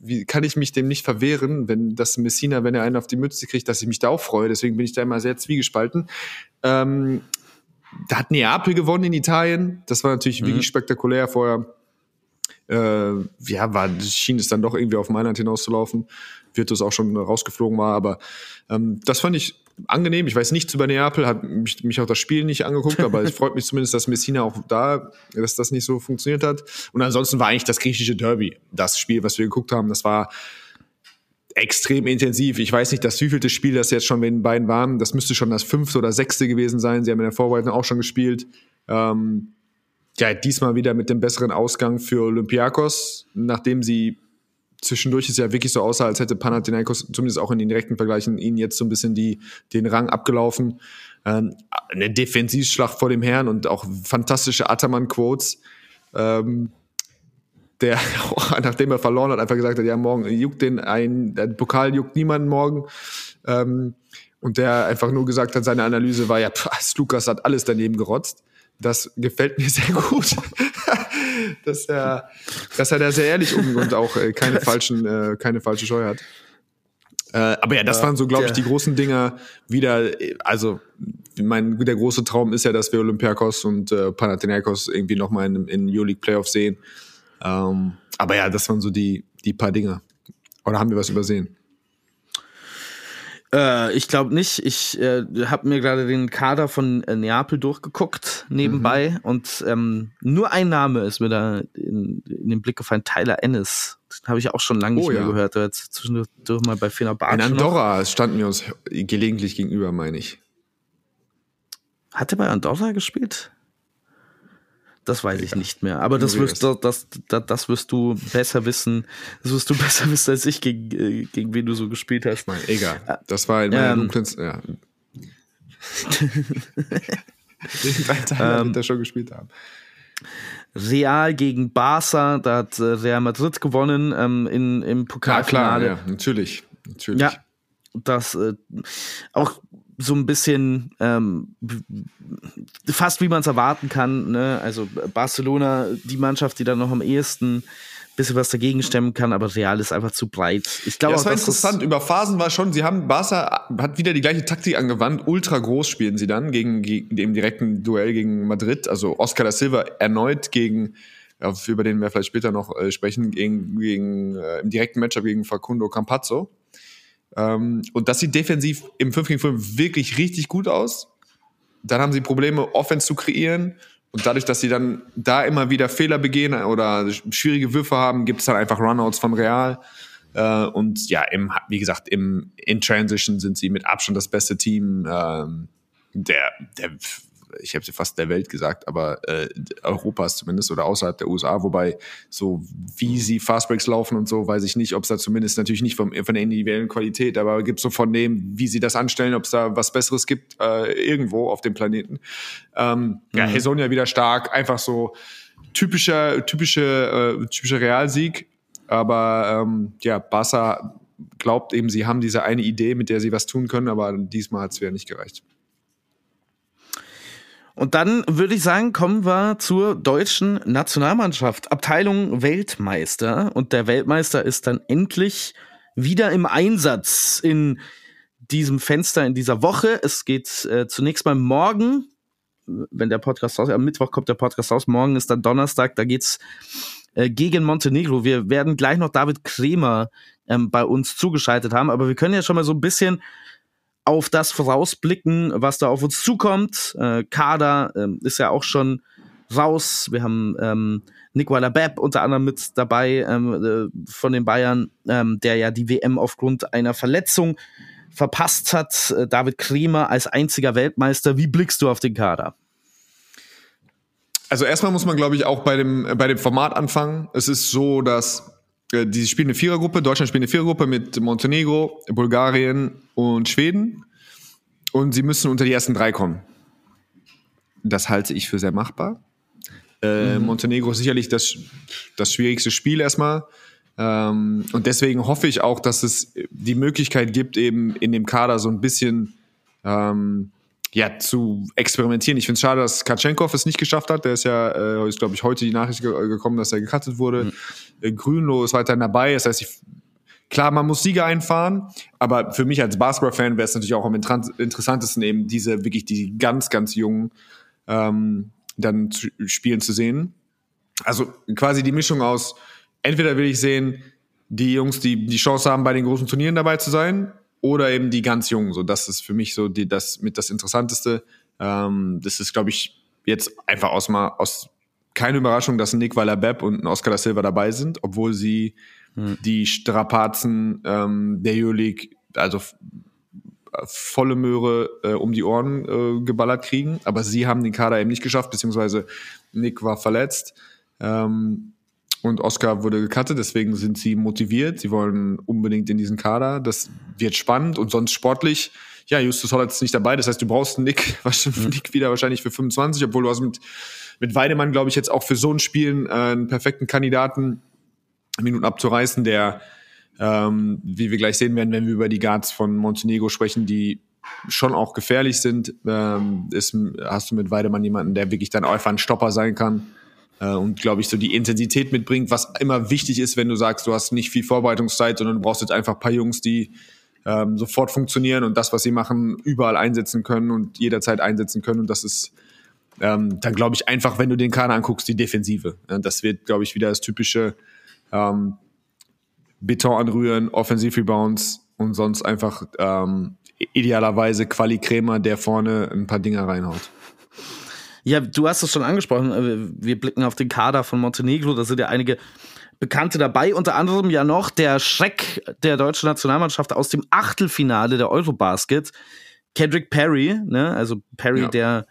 wie kann ich mich dem nicht verwehren, wenn das Messina, wenn er einen auf die Mütze kriegt, dass ich mich da auch freue. Deswegen bin ich da immer sehr zwiegespalten. Ähm, da hat Neapel gewonnen in Italien. Das war natürlich wirklich spektakulär vorher. Äh, ja, war, schien es dann doch irgendwie auf Mailand hinauszulaufen. Virtus auch schon rausgeflogen war, aber ähm, das fand ich angenehm. Ich weiß nichts über Neapel, hat mich, mich auch das Spiel nicht angeguckt, aber es (laughs) freut mich zumindest, dass Messina auch da, dass das nicht so funktioniert hat. Und ansonsten war eigentlich das griechische Derby das Spiel, was wir geguckt haben. Das war extrem intensiv. Ich weiß nicht, das wievielte Spiel das jetzt schon mit den beiden waren. Das müsste schon das fünfte oder sechste gewesen sein. Sie haben in der Vorbereitung auch schon gespielt. Ähm, ja, diesmal wieder mit dem besseren Ausgang für Olympiakos, nachdem sie zwischendurch es ja wirklich so aussah, als hätte Panathinaikos zumindest auch in den direkten Vergleichen ihnen jetzt so ein bisschen die, den Rang abgelaufen. Ähm, eine Defensivschlacht vor dem Herrn und auch fantastische Ataman-Quotes. Ähm, der, (laughs) nachdem er verloren hat, einfach gesagt hat, ja, morgen juckt den ein, der Pokal juckt niemanden morgen. Ähm, und der einfach nur gesagt hat, seine Analyse war ja, pff, Lukas hat alles daneben gerotzt. Das gefällt mir sehr gut. (laughs) dass er, dass er da sehr ehrlich umgeht und auch äh, keine (laughs) falschen, äh, keine falsche Scheu hat. Äh, aber ja, das waren so, glaube ich, die großen Dinger wieder. äh, Also, mein, der große Traum ist ja, dass wir Olympiakos und äh, Panathinaikos irgendwie nochmal in, in Euroleague Playoffs sehen. Ähm, aber ja, das waren so die, die paar Dinger. Oder haben wir was übersehen? Äh, ich glaube nicht. Ich äh, habe mir gerade den Kader von äh, Neapel durchgeguckt nebenbei Mhm. und ähm, nur ein Name ist mir da in, in den Blick gefallen. Tyler Ennis. Den habe ich auch schon lange nicht Oh, mehr ja. gehört. Hat zwischendurch mal bei Fenerbahce In noch. Andorra standen wir uns gelegentlich gegenüber, meine ich. Hat er bei Andorra gespielt? Das weiß ich nicht mehr. Aber das wirst, du, das, das, das wirst du besser wissen. Das wirst du (laughs) besser wissen als ich, gegen, äh, gegen wen du so gespielt hast. Mein, egal. Das war in meiner Ähm. dunklen... Ja. Den drei Teil Ähm. wird er schon gespielt haben. Real gegen Barca, da hat äh, Real Madrid gewonnen ähm, in, im Ja, Pokalfinale. klar, ja, natürlich. natürlich. Ja, das äh, auch so ein bisschen ähm, fast wie man es erwarten kann. Ne? Also Barcelona, die Mannschaft, die dann noch am ehesten ein bisschen was dagegen stemmen kann, aber Real ist einfach zu breit. Ich glaube Ja, das war interessant. Über Phasen war schon, sie haben, Barca hat wieder die gleiche Taktik angewandt. Ultra groß spielen sie dann gegen, gegen dem direkten Duell gegen Madrid. Also Oscar da Silva erneut gegen, ja, über den wir vielleicht später noch äh, sprechen, gegen, gegen äh, im direkten Matchup gegen Facundo Campazzo. Ähm, und das sieht defensiv im 5 gegen 5 wirklich richtig gut aus. Dann haben sie Probleme, Offense zu kreieren. Und dadurch, dass sie dann da immer wieder Fehler begehen oder schwierige Würfe haben, gibt es dann einfach Runouts von Real. Äh, und ja, im, wie gesagt, im, in Transition sind sie mit Abstand das beste Team ähm, der, der ich habe sie fast der Welt gesagt, aber äh, Europas zumindest oder außerhalb der USA, wobei so wie sie Fastbreaks laufen und so, weiß ich nicht, ob es da zumindest natürlich nicht vom, von der individuellen Qualität, aber gibt so von dem, wie sie das anstellen, ob es da was Besseres gibt, äh, irgendwo auf dem Planeten. Ähm, Ja, Hesonia wieder stark, einfach so typischer, typische, äh, typischer Realsieg, aber ähm, ja, Barca glaubt eben, sie haben diese eine Idee, mit der sie was tun können, aber diesmal hat es wieder nicht gereicht. Und dann würde ich sagen, kommen wir zur deutschen Nationalmannschaft. Abteilung Weltmeister. Und der Weltmeister ist dann endlich wieder im Einsatz in diesem Fenster in dieser Woche. Es geht äh, zunächst mal morgen, wenn der Podcast raus, am Mittwoch kommt der Podcast raus, morgen ist dann Donnerstag, da geht's äh, gegen Montenegro. Wir werden gleich noch David Kremer ähm, bei uns zugeschaltet haben, aber wir können ja schon mal so ein bisschen auf das vorausblicken, was da auf uns zukommt. Äh, Kader ähm, ist ja auch schon raus. Wir haben ähm, Nicola Bepp unter anderem mit dabei ähm, äh, von den Bayern, ähm, der ja die WM aufgrund einer Verletzung verpasst hat. Äh, David Kremer als einziger Weltmeister. Wie blickst du auf den Kader? Also erstmal muss man, glaube ich, auch bei dem, bei dem Format anfangen. Es ist so, dass äh, die spielen eine Vierergruppe, Deutschland spielt eine Vierergruppe mit Montenegro, Bulgarien und Schweden. Und sie müssen unter die ersten drei kommen. Das halte ich für sehr machbar. Äh, mhm. Montenegro ist sicherlich das, das schwierigste Spiel erstmal. Ähm, und deswegen hoffe ich auch, dass es die Möglichkeit gibt, eben in dem Kader so ein bisschen ähm, ja, zu experimentieren. Ich finde es schade, dass Katschenkov es nicht geschafft hat. Der ist ja, äh, ist glaube ich heute die Nachricht ge gekommen, dass er gecuttet wurde. Mhm. Äh, Grünlo ist weiterhin dabei. Das heißt, ich, klar, man muss Sieger einfahren, aber für mich als Basketball-Fan wäre es natürlich auch am interessantesten, eben diese wirklich die ganz, ganz jungen ähm, dann zu spielen zu sehen. Also quasi die Mischung aus, entweder will ich sehen, die Jungs, die die Chance haben, bei den großen Turnieren dabei zu sein, oder eben die ganz Jungen. So, das ist für mich so die, das mit das Interessanteste. Ähm, das ist, glaube ich, jetzt einfach aus mal aus keine Überraschung, dass ein Nick Waller-Bepp und ein Oscar da Silva dabei sind, obwohl sie hm. die Strapazen ähm, der Euroleague, also volle Möhre äh, um die Ohren äh, geballert kriegen. Aber sie haben den Kader eben nicht geschafft, beziehungsweise Nick war verletzt. Ähm, und Oscar wurde gecuttet, deswegen sind sie motiviert. Sie wollen unbedingt in diesen Kader. Das wird spannend und sonst sportlich. Ja, Justus Hollert ist nicht dabei. Das heißt, du brauchst einen Nick, (laughs) mhm. Nick wieder wahrscheinlich für 25, obwohl du hast mit, mit Weidemann, glaube ich, jetzt auch für so ein Spiel äh, einen perfekten Kandidaten Minuten abzureißen, der ähm, wie wir gleich sehen werden, wenn wir über die Guards von Montenegro sprechen, die schon auch gefährlich sind, ähm, ist, hast du mit Weidemann jemanden, der wirklich dann einfach ein Stopper sein kann äh, und, glaube ich, so die Intensität mitbringt, was immer wichtig ist, wenn du sagst, du hast nicht viel Vorbereitungszeit, sondern du brauchst jetzt einfach ein paar Jungs, die ähm, sofort funktionieren und das, was sie machen, überall einsetzen können und jederzeit einsetzen können. Und das ist ähm, dann, glaube ich, einfach, wenn du den Kader anguckst, die Defensive. Ja, das wird, glaube ich, wieder das typische ähm, Beton anrühren, Offensiv-Rebounds und sonst einfach ähm, idealerweise Quali Krämer, der vorne ein paar Dinger reinhaut. Ja, du hast es schon angesprochen. Äh, wir blicken auf den Kader von Montenegro. Da sind ja einige Bekannte dabei. Unter anderem ja noch der Schreck der deutschen Nationalmannschaft aus dem Achtelfinale der Eurobasket. Kendrick Perry, ne? Also Perry, ja. der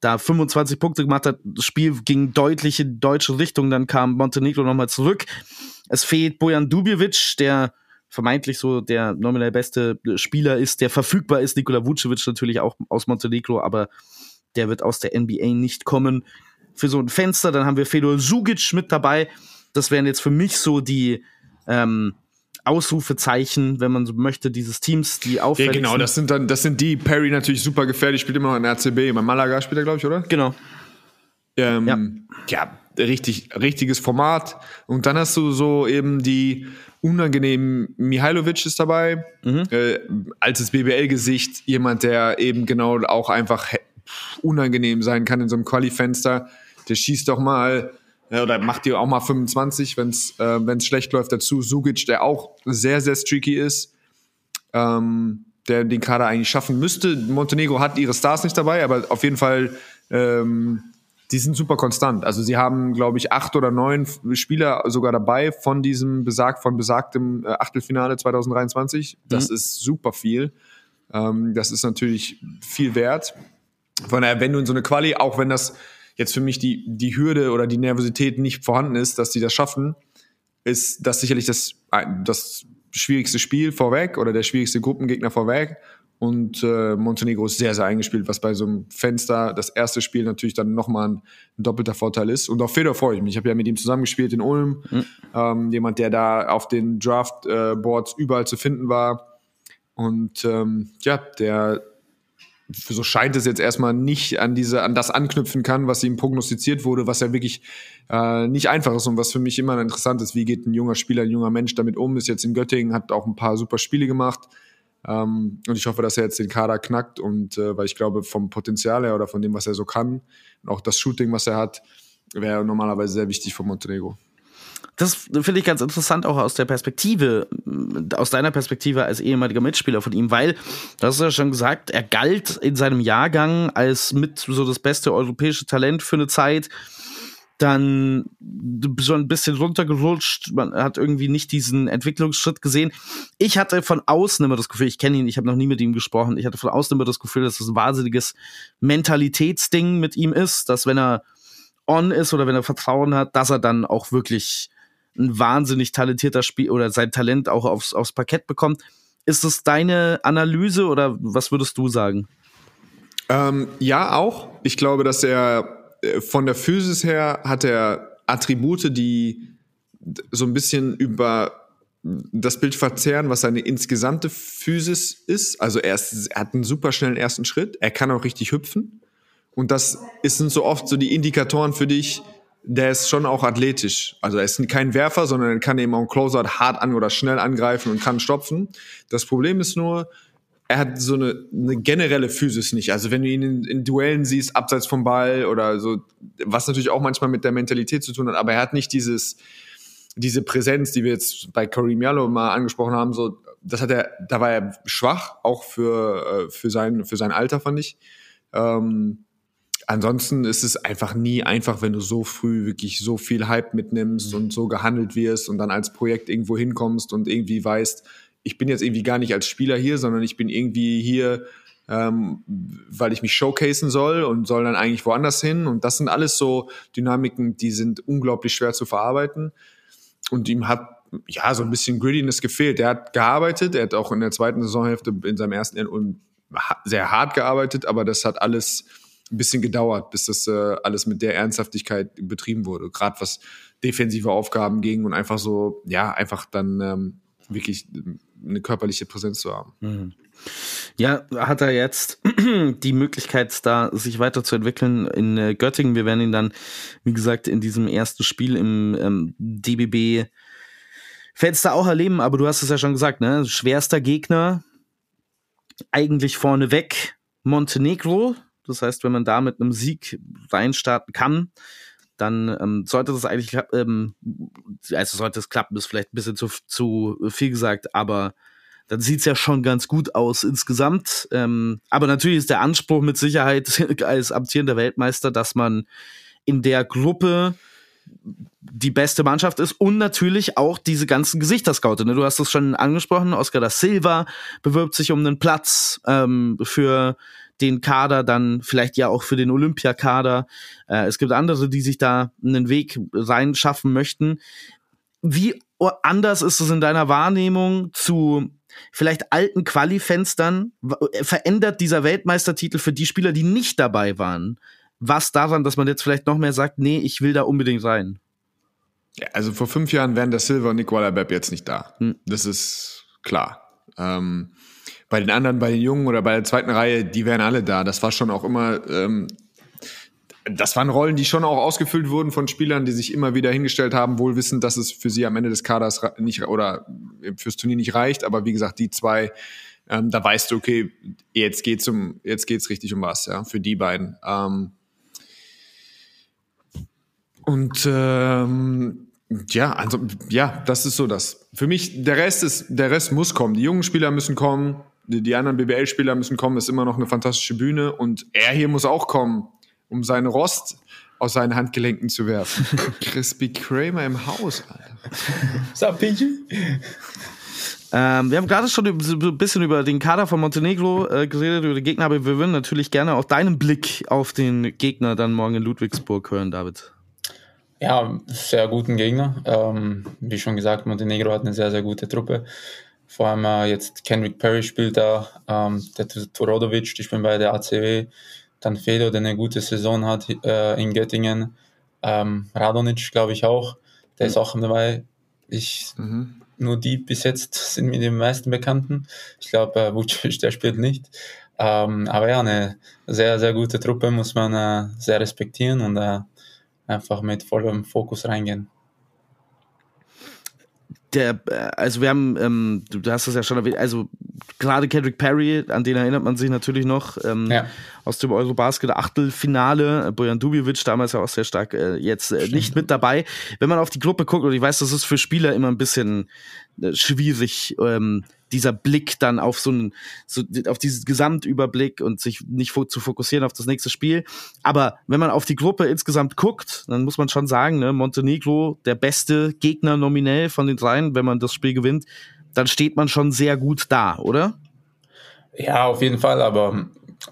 da 25 Punkte gemacht hat. Das Spiel ging deutlich in deutsche Richtung. Dann kam Montenegro nochmal zurück. Es fehlt Bojan Dubjevic, der vermeintlich so der nominell beste Spieler ist, der verfügbar ist. Nikola Vucevic natürlich auch aus Montenegro, aber der wird aus der NBA nicht kommen. Für so ein Fenster, dann haben wir Fedor Sugic mit dabei. Das wären jetzt für mich so die ähm, Ausrufezeichen, wenn man so möchte, dieses Teams, die auffällig Ja, genau, das sind dann, das sind die. Perry natürlich super gefährlich, spielt immer noch in RCB. Bei Malaga spielt er, glaube ich, oder? Genau. Ähm, ja. ja, richtig, richtiges Format. Und dann hast du so eben die unangenehmen Mihailovic ist dabei, mhm. äh, altes BBL-Gesicht, jemand, der eben genau auch einfach unangenehm sein kann in so einem Quali-Fenster. Der schießt doch mal oder macht dir auch mal 25, wenn es äh, schlecht läuft dazu. Sugic, der auch sehr, sehr streaky ist, ähm, der den Kader eigentlich schaffen müsste. Montenegro hat ihre Stars nicht dabei, aber auf jeden Fall ähm, die sind super konstant. Also sie haben, glaube ich, acht oder neun Spieler sogar dabei von diesem besagt, von besagtem äh, Achtelfinale 2023. Das mhm. ist super viel. Ähm, das ist natürlich viel wert. Von daher, wenn du in so eine Quali, auch wenn das jetzt für mich die, die Hürde oder die Nervosität nicht vorhanden ist, dass die das schaffen, ist das sicherlich das, das schwierigste Spiel vorweg oder der schwierigste Gruppengegner vorweg. Und äh, Montenegro ist sehr, sehr eingespielt, was bei so einem Fenster das erste Spiel natürlich dann nochmal ein, ein doppelter Vorteil ist. Und auf Fedor freue ich mich. Ich habe ja mit ihm zusammengespielt in Ulm. Mhm. Ähm, jemand, der da auf den Draft-Boards äh, überall zu finden war. Und ähm, ja, der so scheint es jetzt erstmal nicht an diese, an das anknüpfen kann, was ihm prognostiziert wurde, was ja wirklich äh, nicht einfach ist und was für mich immer interessant ist. Wie geht ein junger Spieler, ein junger Mensch damit um? Ist jetzt in Göttingen, hat auch ein paar super Spiele gemacht. Ähm, und ich hoffe, dass er jetzt den Kader knackt und äh, weil ich glaube, vom Potenzial her oder von dem, was er so kann, und auch das Shooting, was er hat, wäre normalerweise sehr wichtig für Montenegro. Das finde ich ganz interessant auch aus der Perspektive, aus deiner Perspektive als ehemaliger Mitspieler von ihm, weil, du hast ja schon gesagt, er galt in seinem Jahrgang als mit so das beste europäische Talent für eine Zeit dann so ein bisschen runtergerutscht. Man hat irgendwie nicht diesen Entwicklungsschritt gesehen. Ich hatte von außen immer das Gefühl, ich kenne ihn, ich habe noch nie mit ihm gesprochen, ich hatte von außen immer das Gefühl, dass es ein wahnsinniges Mentalitätsding mit ihm ist, dass wenn er on ist oder wenn er Vertrauen hat, dass er dann auch wirklich ein wahnsinnig talentierter Spiel oder sein Talent auch aufs, aufs Parkett bekommt. Ist das deine Analyse oder was würdest du sagen? Ähm, ja, auch. Ich glaube, dass er äh, von der Physis her hat er Attribute, die so ein bisschen über das Bild verzerren, was seine insgesamte Physis ist. Also er, ist, er hat einen super schnellen ersten Schritt. Er kann auch richtig hüpfen. Und das sind so oft so die Indikatoren für dich, der ist schon auch athletisch. Also er ist kein Werfer, sondern er kann eben auch Closer hart an oder schnell angreifen und kann stopfen. Das Problem ist nur, er hat so eine, eine generelle Physis nicht. Also wenn du ihn in, in, Duellen siehst, abseits vom Ball oder so, was natürlich auch manchmal mit der Mentalität zu tun hat, aber er hat nicht dieses, diese Präsenz, die wir jetzt bei Kareem Yallo mal angesprochen haben, so, das hat er, da war er schwach, auch für, äh, für sein, für sein Alter, fand ich. Ähm, ansonsten ist es einfach nie einfach, wenn du so früh wirklich so viel Hype mitnimmst mhm. und so gehandelt wirst und dann als Projekt irgendwo hinkommst und irgendwie weißt, ich bin jetzt irgendwie gar nicht als Spieler hier, sondern ich bin irgendwie hier, ähm, weil ich mich showcasen soll und soll dann eigentlich woanders hin. Und das sind alles so Dynamiken, die sind unglaublich schwer zu verarbeiten. Und ihm hat ja so ein bisschen Grittiness gefehlt. Er hat gearbeitet, er hat auch in der zweiten Saisonhälfte in seinem ersten Jahr sehr hart gearbeitet, aber das hat alles ein bisschen gedauert, bis das äh, alles mit der Ernsthaftigkeit betrieben wurde. Gerade was defensive Aufgaben ging und einfach so, ja, einfach dann ähm, wirklich eine körperliche Präsenz zu haben. Mhm. Ja, hat er jetzt (clears throat) die Möglichkeit, da sich weiterzuentwickeln in äh, Göttingen. Wir werden ihn dann, wie gesagt, in diesem ersten Spiel im ähm, DBB Fenster auch erleben, aber du hast es ja schon gesagt, ne? Schwerster Gegner, eigentlich vorneweg Montenegro, das heißt, wenn man da mit einem Sieg reinstarten kann, dann ähm, sollte das eigentlich, ähm, also sollte es klappen, ist vielleicht ein bisschen zu, zu viel gesagt, aber dann sieht's ja schon ganz gut aus insgesamt. Ähm, aber natürlich ist der Anspruch mit Sicherheit (laughs) als amtierender Weltmeister, dass man in der Gruppe die beste Mannschaft ist und natürlich auch diese ganzen Gesichter scoutet. Ne? Du hast es schon angesprochen, Oscar da Silva bewirbt sich um einen Platz ähm, für den Kader, dann vielleicht ja auch für den Olympiakader. Äh, es gibt andere, die sich da einen Weg reinschaffen möchten. Wie anders ist es in deiner Wahrnehmung zu vielleicht alten Quali-Fenstern? Verändert dieser Weltmeistertitel für die Spieler, die nicht dabei waren, was daran, dass man jetzt vielleicht noch mehr sagt, nee, ich will da unbedingt rein? Ja, also vor fünf Jahren wären der Silver und Nicola Bepp jetzt nicht da. Hm. Das ist klar. Ähm, bei den anderen, bei den Jungen oder bei der zweiten Reihe, die wären alle da. Das war schon auch immer, ähm, das waren Rollen, die schon auch ausgefüllt wurden von Spielern, die sich immer wieder hingestellt haben, wohl wissend, dass es für sie am Ende des Kaders nicht oder fürs Turnier nicht reicht. Aber wie gesagt, die zwei, ähm, da weißt du, okay, jetzt geht's um, jetzt geht's richtig um was, ja, für die beiden. Ähm, und ähm, ja, also ja, das ist so das. Für mich, der Rest ist, der Rest muss kommen. Die jungen Spieler müssen kommen die, anderen BBL-Spieler müssen kommen, ist immer noch eine fantastische Bühne und er hier muss auch kommen, um seinen Rost aus seinen Handgelenken zu werfen. (laughs) Crispy Kramer im Haus, Alter. Sup, ähm, wir haben gerade schon ein bisschen über den Kader von Montenegro äh, geredet, über die Gegner, aber wir würden natürlich gerne auch deinen Blick auf den Gegner dann morgen in Ludwigsburg hören, David. Ja, sehr guten Gegner. Ähm, wie schon gesagt, Montenegro hat eine sehr, sehr gute Truppe. Vor allem äh, jetzt Kendrick Perry spielt da, ähm, der Torodovic, die spielen bei der ACW. Dann Fedo, der eine gute Saison hat äh, in Göttingen. Ähm, Radonic, glaube ich auch. Der mhm. ist auch dabei. Ich, mhm. Nur die bis jetzt sind mir die meisten Bekannten. Ich glaube, äh, Vucic, der spielt nicht. Ähm, aber ja, eine sehr, sehr gute Truppe muss man äh, sehr respektieren und äh, einfach mit vollem Fokus reingehen der, äh, also wir haben, ähm, du hast es ja schon erwähnt, also gerade Kendrick Perry, an den erinnert man sich natürlich noch ähm, ja. aus dem Eurobasket Achtelfinale. Bojan Dubjevic damals ja auch sehr stark, äh, jetzt äh, nicht mit dabei. Wenn man auf die Gruppe guckt, und ich weiß, das ist für Spieler immer ein bisschen äh, schwierig, ähm, dieser Blick dann auf so einen, so, auf diesen Gesamtüberblick und sich nicht zu fokussieren auf das nächste Spiel. Aber wenn man auf die Gruppe insgesamt guckt, dann muss man schon sagen, ne, Montenegro, der beste Gegner nominell von den dreien, wenn man das Spiel gewinnt, dann steht man schon sehr gut da, oder? Ja, auf jeden Fall, aber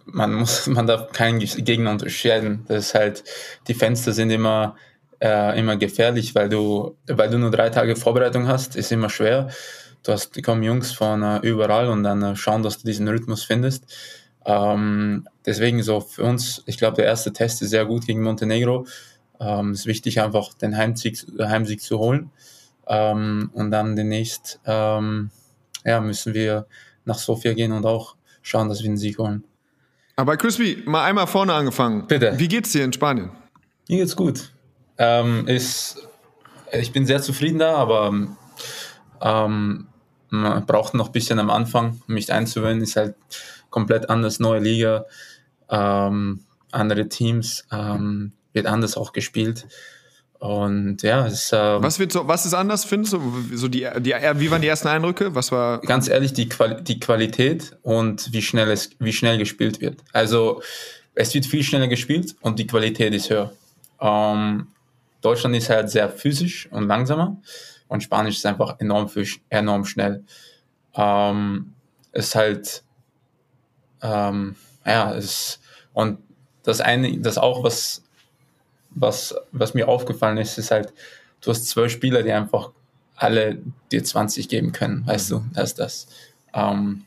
man muss, (laughs) man darf keinen Gegner unterscheiden. Das ist halt, die Fenster sind immer äh, immer gefährlich, weil du, weil du nur drei Tage Vorbereitung hast, ist immer schwer. Du hast, die kommen Jungs von äh, überall und dann äh, schauen, dass du diesen Rhythmus findest. Ähm, deswegen so für uns, ich glaube, der erste Test ist sehr gut gegen Montenegro. Ähm, es ist wichtig, einfach den Heimsieg, Heimsieg zu holen. Ähm, und dann demnächst ähm, ja, müssen wir nach Sofia gehen und auch schauen, dass wir den Sieg holen. Aber Crispy, mal einmal vorne angefangen. Bitte. Wie geht's dir in Spanien? Mir geht's gut. Ähm, ist, ich bin sehr zufrieden da, aber ähm, man braucht noch ein bisschen am Anfang, um mich einzuwöhnen. Ist halt komplett anders, neue Liga, ähm, andere Teams, ähm, wird anders auch gespielt. Und ja, es ist. Ähm, was, wird so, was ist anders, findest du? So die, die, wie waren die ersten Eindrücke? Was war. Ganz ehrlich, die, Quali die Qualität und wie schnell, es, wie schnell gespielt wird. Also, es wird viel schneller gespielt und die Qualität ist höher. Ähm, Deutschland ist halt sehr physisch und langsamer und Spanisch ist einfach enorm, enorm schnell. Ähm, ist halt. Ähm, ja, es, und das eine, das auch, was was, was mir aufgefallen ist, ist halt, du hast zwölf Spieler, die einfach alle dir 20 geben können, weißt du, das ist das. Ähm,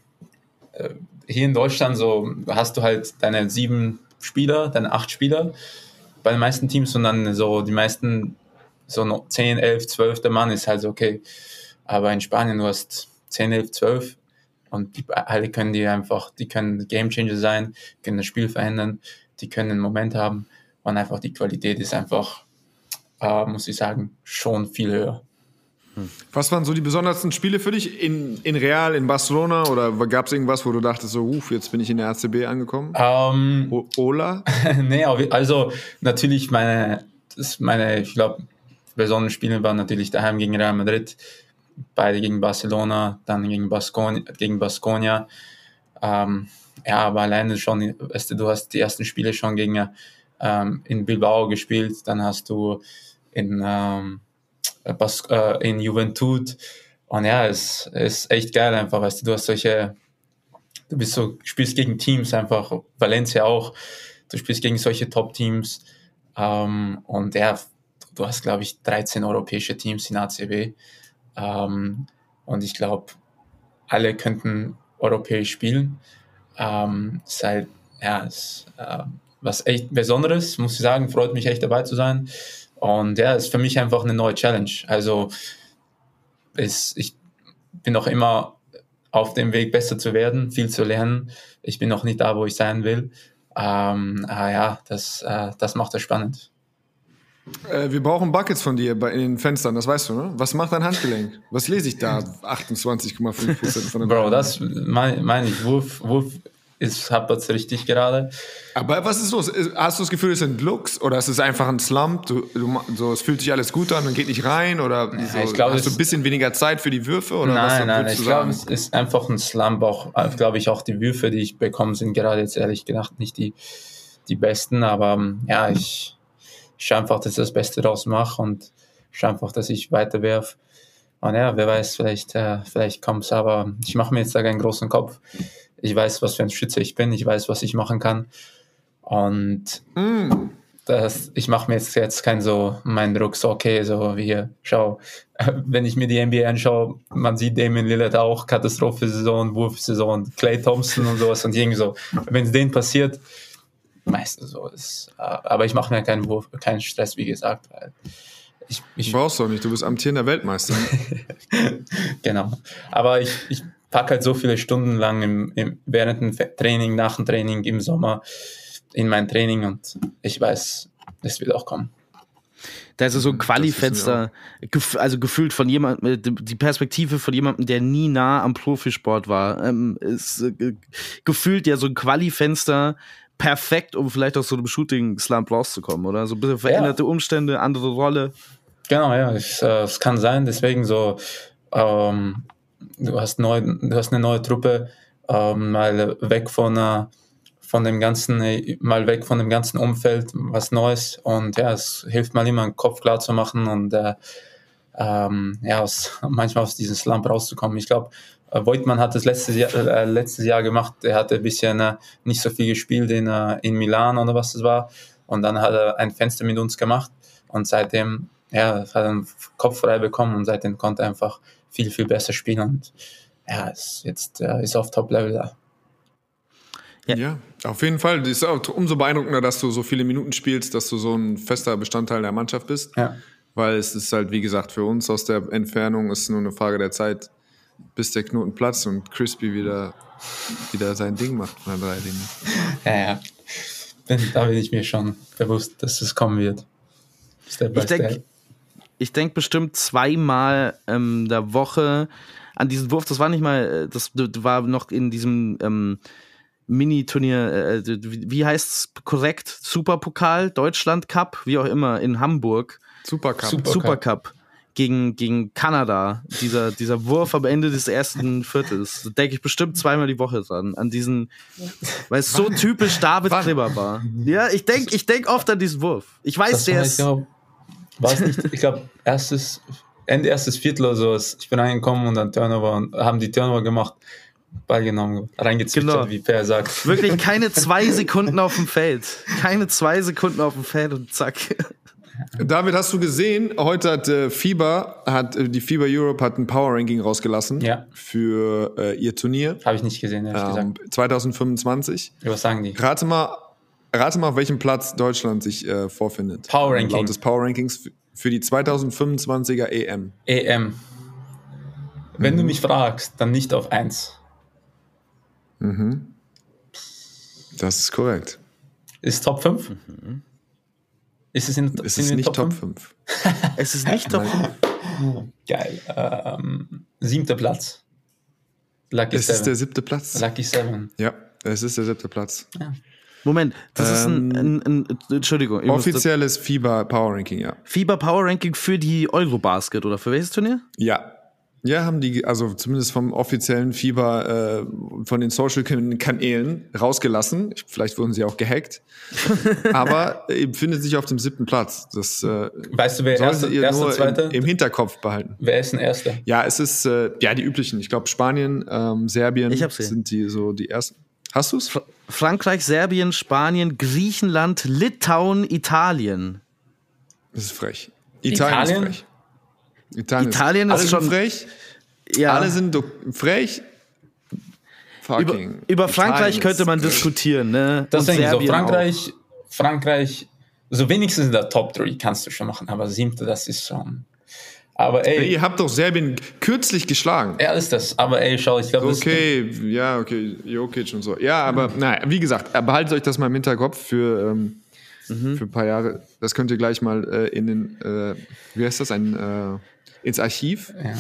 äh, hier in Deutschland so hast du halt deine sieben Spieler, deine acht Spieler bei den meisten Teams dann so die meisten so 10, 11, 12 der Mann ist halt okay. Aber in Spanien du hast 10, 11, 12 und die alle können die einfach, die können Game Changer sein, können das Spiel verändern, die können einen Moment haben und einfach die Qualität ist einfach, äh, muss ich sagen, schon viel höher. Was waren so die besondersten Spiele für dich in, in Real, in Barcelona oder gab es irgendwas, wo du dachtest, so, uff, jetzt bin ich in der ACB angekommen? Um, ähm, Ola? (laughs) nee, also natürlich meine, das meine ich glaube, besonderen Spiele waren natürlich daheim gegen Real Madrid, beide gegen Barcelona, dann gegen Baskonia. Gegen Baskonia. Ähm, ja, aber alleine schon, weißt du, du hast die ersten Spiele schon gegen ähm, in Bilbao gespielt, dann hast du in, ähm, Bas äh, in Juventud und ja, es ist echt geil einfach, weißt du, du hast solche, du bist so, spielst gegen Teams einfach, Valencia auch, du spielst gegen solche Top-Teams ähm, und ja, du hast, glaube ich, 13 europäische Teams in ACB ähm, und ich glaube, alle könnten europäisch spielen. Ähm, seit, ja, es, äh, was echt Besonderes, muss ich sagen, freut mich echt dabei zu sein. Und ja, ist für mich einfach eine neue Challenge. Also ist, ich bin noch immer auf dem Weg, besser zu werden, viel zu lernen. Ich bin noch nicht da, wo ich sein will. Ähm, ah ja, das, äh, das macht es spannend. Äh, wir brauchen Buckets von dir bei, in den Fenstern, das weißt du, ne? Was macht dein Handgelenk? Was lese ich da? 28,5% von dem Bro, das meine mein ich. Wurf, Wurf ist hapert richtig gerade. Aber was ist los? Hast du das Gefühl, es sind Looks oder ist es einfach ein Slump? Du, du, so, es fühlt sich alles gut an und geht nicht rein? Oder ja, so, ich glaub, hast du ein bisschen weniger Zeit für die Würfe? Oder nein, was nein, ich glaube, es ist einfach ein Slump. Auch, glaube ich, auch die Würfe, die ich bekomme, sind gerade jetzt ehrlich gedacht nicht die, die besten. Aber ähm, ja, ich, ich schaue einfach, dass ich das Beste daraus mache und schaue einfach, dass ich weiter werfe. Und ja, wer weiß, vielleicht, äh, vielleicht kommt es, aber ich mache mir jetzt da keinen großen Kopf. Ich weiß, was für ein Schütze ich bin. Ich weiß, was ich machen kann. Und mm. das, ich mache mir jetzt, jetzt keinen so meinen Druck, so okay, so wie hier, schau, (laughs) wenn ich mir die NBA anschaue, man sieht Damien Lillard auch, Katastrophe-Saison, Wurf-Saison, Clay Thompson und sowas und irgendwie so, wenn es denen passiert, meistens so ist. Aber ich mache mir keinen Wurf, keinen Stress, wie gesagt, weil ich, ich brauchst du auch nicht, du bist amtierender Weltmeister. (laughs) genau. Aber ich, ich packe halt so viele Stunden lang im, im, während dem Training, nach dem Training, im Sommer in mein Training und ich weiß, es wird auch kommen. Da ist so ein Qualifenster, also gefühlt von jemandem, äh, die Perspektive von jemandem, der nie nah am Profisport war, ähm, ist äh, gefühlt ja so ein Qualifenster perfekt, um vielleicht aus so einem Shooting-Slump rauszukommen, oder? So ein bisschen veränderte ja. Umstände, andere Rolle. Genau, ja, es, äh, es kann sein, deswegen so, ähm, du hast, neu, du hast eine neue Truppe, ähm, mal weg von, äh, von dem ganzen, mal weg von dem ganzen Umfeld, was Neues und ja, es hilft mal immer, den Kopf klar zu machen und äh, ähm, ja, aus, (laughs) manchmal aus diesem Slump rauszukommen. Ich glaube, äh, Voigtmann hat das letztes Jahr, äh, letztes Jahr gemacht, er hatte ein bisschen äh, nicht so viel gespielt in, äh, in Milan oder was es war und dann hat er ein Fenster mit uns gemacht Und seitdem, ja, hat er einen Kopf frei bekommen und seitdem konnte er einfach viel, viel besser spielen und ja, ist jetzt äh, ist auf Top-Level da. Ja. ja. auf jeden Fall. Es ist auch umso beeindruckender, dass du so viele Minuten spielst, dass du so ein fester Bestandteil der Mannschaft bist. Ja. Weil es ist halt, wie gesagt, für uns aus der Entfernung ist nur eine Frage der Zeit, bis der Knoten platzt und Crispy wieder, wieder sein Ding macht von der Dreilinie. Ja, ja. Da bin ich mir schon bewusst, dass es kommen wird. Step ich denke denk bestimmt zweimal ähm, der Woche an diesen Wurf. Das war nicht mal, äh, das war noch in diesem ähm, Mini-Turnier, äh, wie heißt es korrekt? Superpokal, Deutschland Cup, wie auch immer, in Hamburg. Supercup. Supercup. Supercup gegen, gegen Kanada. Dieser, dieser Wurf am Ende des ersten Viertels. Da denke ich bestimmt zweimal die Woche dran. An diesen, weil es so typisch David Wann? Kleber war. Ja, ich denke ich denk oft an diesen Wurf. Ich weiß, das der ist. War es nicht, ich glaube, erstes, Ende erstes Viertel oder so. Ich bin reingekommen und dann Turnover und haben die Turnover gemacht. Ball genommen, reingezwitschert, genau. wie Per sagt. Wirklich keine zwei (laughs) Sekunden auf dem Feld. Keine zwei Sekunden auf dem Feld und zack. David, hast du gesehen, heute hat äh, FIBA, hat, äh, die FIBA Europe hat ein Power Ranking rausgelassen ja. für äh, ihr Turnier. Habe ich nicht gesehen, ehrlich ähm, gesagt. 2025. Was sagen die? Rate mal, rate mal auf welchem Platz Deutschland sich äh, vorfindet. Power Ranking. Laut des Power Rankings für die 2025er EM. EM. Wenn mhm. du mich fragst, dann nicht auf 1. Mhm. Das ist korrekt. Ist Top 5? Mhm. Ist es, in, (laughs) es ist nicht Top 5? es ist nicht Top 5. Geil. Ähm, siebter Platz. Lucky es seven. ist der siebte Platz. Lucky Seven. Ja, es ist der siebte Platz. Ja. Moment, das ähm, ist ein, ein, ein, Entschuldigung. Offizielles FIBA Power Ranking, ja. FIBA Power Ranking für die Eurobasket oder für welches Turnier? Ja, ja, haben die, also zumindest vom offiziellen Fieber äh, von den Social-Kanälen rausgelassen. Vielleicht wurden sie auch gehackt. (laughs) Aber äh, befindet sich auf dem siebten Platz. Das äh, weißt du, wer erste, ihr erste, nur zweite? Im, im, Hinterkopf behalten. Wer ist ein Erster? Ja, es ist äh, ja die üblichen. Ich glaube Spanien, ähm, Serbien ich sind die so die ersten. Hast du's? Fr Frankreich, Serbien, Spanien, Griechenland, Litauen, Italien. Das ist frech. Italien, Italien? ist frech. Italien, Italien ist, ist schon frech. Ja. Alle sind frech. Fucking. Über, über Frankreich könnte man diskutieren, ne? Das denke ich so. Frankreich, auch. Frankreich, so wenigstens in der Top 3 kannst du schon machen, aber siebte, das ist schon. Aber ey. Ihr habt doch Serbien kürzlich geschlagen. Ja, ist das. Aber ey, schau, ich glaube, Okay, ja, okay, Jokic und so. Ja, aber mhm. naja, wie gesagt, behaltet euch das mal im Hinterkopf für, ähm, mhm. für ein paar Jahre. Das könnt ihr gleich mal äh, in den, äh, wie heißt das, ein, äh, ins Archiv ja.